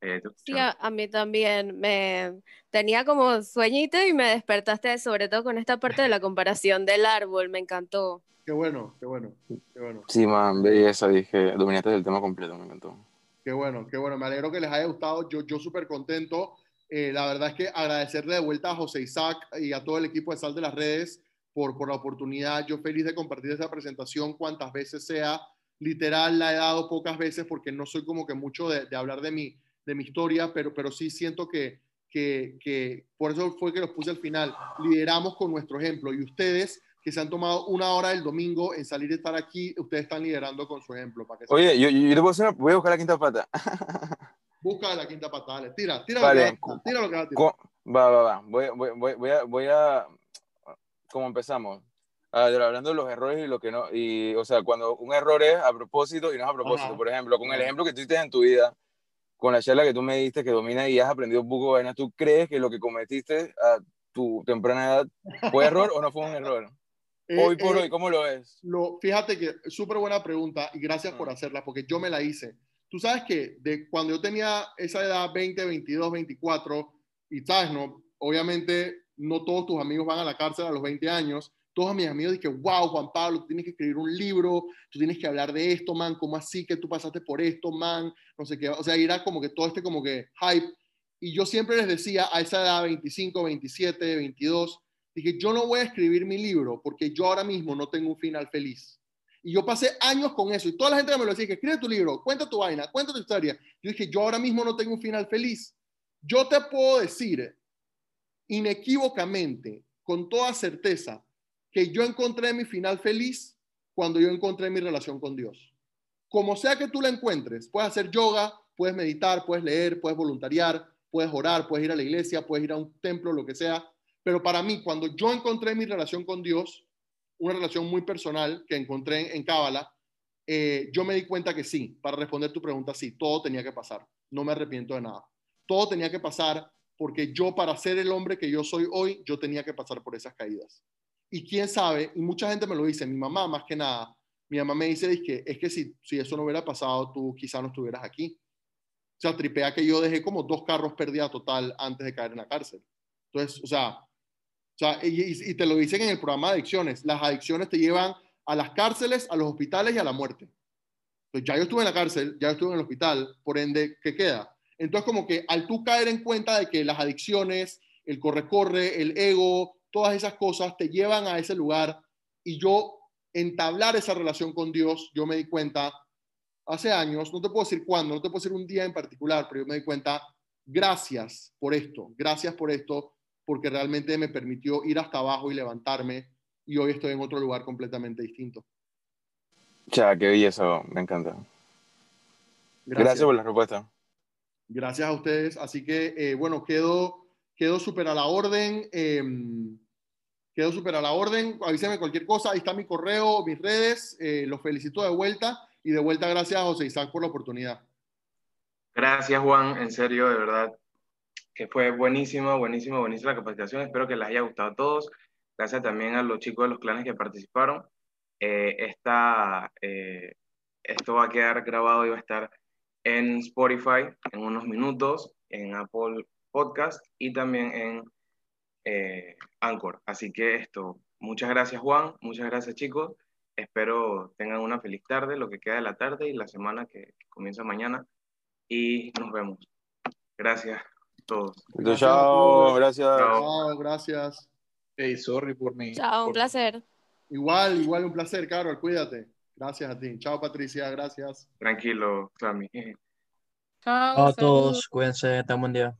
Eh, sí, a, mí también. Me tenía como sueñito y me despertaste, sobre todo con esta parte de la comparación del árbol. Me encantó. Qué bueno, qué bueno, qué bueno. Sí, man, belleza, dije, dominaste el tema completo, me encantó. Qué bueno, qué bueno. Me alegro que les haya gustado. Yo, yo súper contento. Eh, la verdad es que agradecerle de vuelta a José Isaac y a todo el equipo de Sal de las Redes por, por la oportunidad. Yo feliz de compartir esa presentación cuantas veces sea. Literal la he dado pocas veces porque no soy como que mucho de, de hablar de mi, de mi historia, pero, pero sí siento que, que, que, por eso fue que los puse al final. Lideramos con nuestro ejemplo y ustedes que se han tomado una hora del domingo en salir y estar aquí, ustedes están liderando con su ejemplo. Para que Oye, yo, yo, hacer, voy a buscar la quinta pata. Busca la quinta pata, dale, tira, tira, vale. lo, que, tira lo que va a tirar. Va, va, va. Voy, voy, voy, a, voy a como empezamos, hablando de los errores y lo que no, y o sea, cuando un error es a propósito y no es a propósito, por ejemplo, con el ejemplo que tú hiciste en tu vida, con la charla que tú me diste que domina y has aprendido un poco de ¿tú crees que lo que cometiste a tu temprana edad fue error o no fue un error? hoy por eh, hoy, ¿cómo lo ves? Lo, fíjate que súper buena pregunta y gracias por Mm. hacerla porque yo me la hice. Tú sabes que de cuando yo tenía esa edad, 20, 22, 24, y sabes, no, obviamente no todos tus amigos van a la cárcel a los 20 años. Todos mis amigos dije, wow, Juan Pablo, tú tienes que escribir un libro, tú tienes que hablar de esto, man, ¿cómo así que tú pasaste por esto, man? No sé qué, o sea, era como que todo este como que hype. Y yo siempre les decía a esa edad, 25, 27, 22, dije, yo no voy a escribir mi libro porque yo ahora mismo no tengo un final feliz. Y yo pasé años con eso y toda la gente me lo decía, que escribe tu libro, cuenta tu vaina, cuenta tu historia. Yo dije, yo ahora mismo no tengo un final feliz. Yo te puedo decir inequívocamente, con toda certeza, que yo encontré mi final feliz cuando yo encontré mi relación con Dios. Como sea que tú la encuentres, puedes hacer yoga, puedes meditar, puedes leer, puedes voluntariar, puedes orar, puedes ir a la iglesia, puedes ir a un templo, lo que sea. Pero para mí, cuando yo encontré mi relación con Dios, una relación muy personal que encontré en Cábala, eh, yo me di cuenta que sí, para responder tu pregunta, sí, todo tenía que pasar. No me arrepiento de nada. Todo tenía que pasar porque yo, para ser el hombre que yo soy hoy, yo tenía que pasar por esas caídas. Y quién sabe, y mucha gente me lo dice, mi mamá más que nada, mi mamá me dice, es que, es que si, si eso no hubiera pasado, tú quizá no estuvieras aquí. O sea, tripea que yo dejé como dos carros pérdida total antes de caer en la cárcel. Entonces, o sea, o sea y, y te lo dicen en el programa de adicciones, las adicciones te llevan a las cárceles, a los hospitales y a la muerte. Entonces, ya yo estuve en la cárcel, ya yo estuve en el hospital, por ende, ¿qué queda? Entonces, como que al tú caer en cuenta de que las adicciones, el corre-corre, el ego, todas esas cosas te llevan a ese lugar y yo entablar esa relación con Dios, yo me di cuenta hace años, no te puedo decir cuándo, no te puedo decir un día en particular, pero yo me di cuenta, gracias por esto, gracias por esto, porque realmente me permitió ir hasta abajo y levantarme y hoy estoy en otro lugar completamente distinto. Ya, qué belleza, me encanta. Gracias, Gracias por la respuesta. Gracias a ustedes. Así que, eh, bueno, quedo, quedo súper a la orden. Eh, quedo súper a la orden. Avísenme cualquier cosa. Ahí está mi correo, mis redes. Eh, los felicito de vuelta. Y de vuelta, gracias a José Isaac por la oportunidad. Gracias, Juan. En serio, de verdad, que fue buenísimo, buenísimo, buenísima la capacitación. Espero que les haya gustado a todos. Gracias también a los chicos de los clanes que participaron. esta, esto va a quedar grabado y va a estar en Spotify en unos minutos, en Apple Podcast y también en eh, Anchor. Así que esto, muchas gracias Juan, muchas gracias chicos. Espero tengan una feliz tarde, lo que queda de la tarde y la semana que, que comienza mañana. Y nos vemos. Gracias a todos. Gracias chao, gracias. Chao, gracias. Hey, sorry por mí. Chao, un placer. Igual, igual un placer, Carol, cuídate. Gracias a ti. Chao, Patricia. Gracias. Tranquilo, Cami. Chao, Chao a todos. Cuídense. Tengan buen día.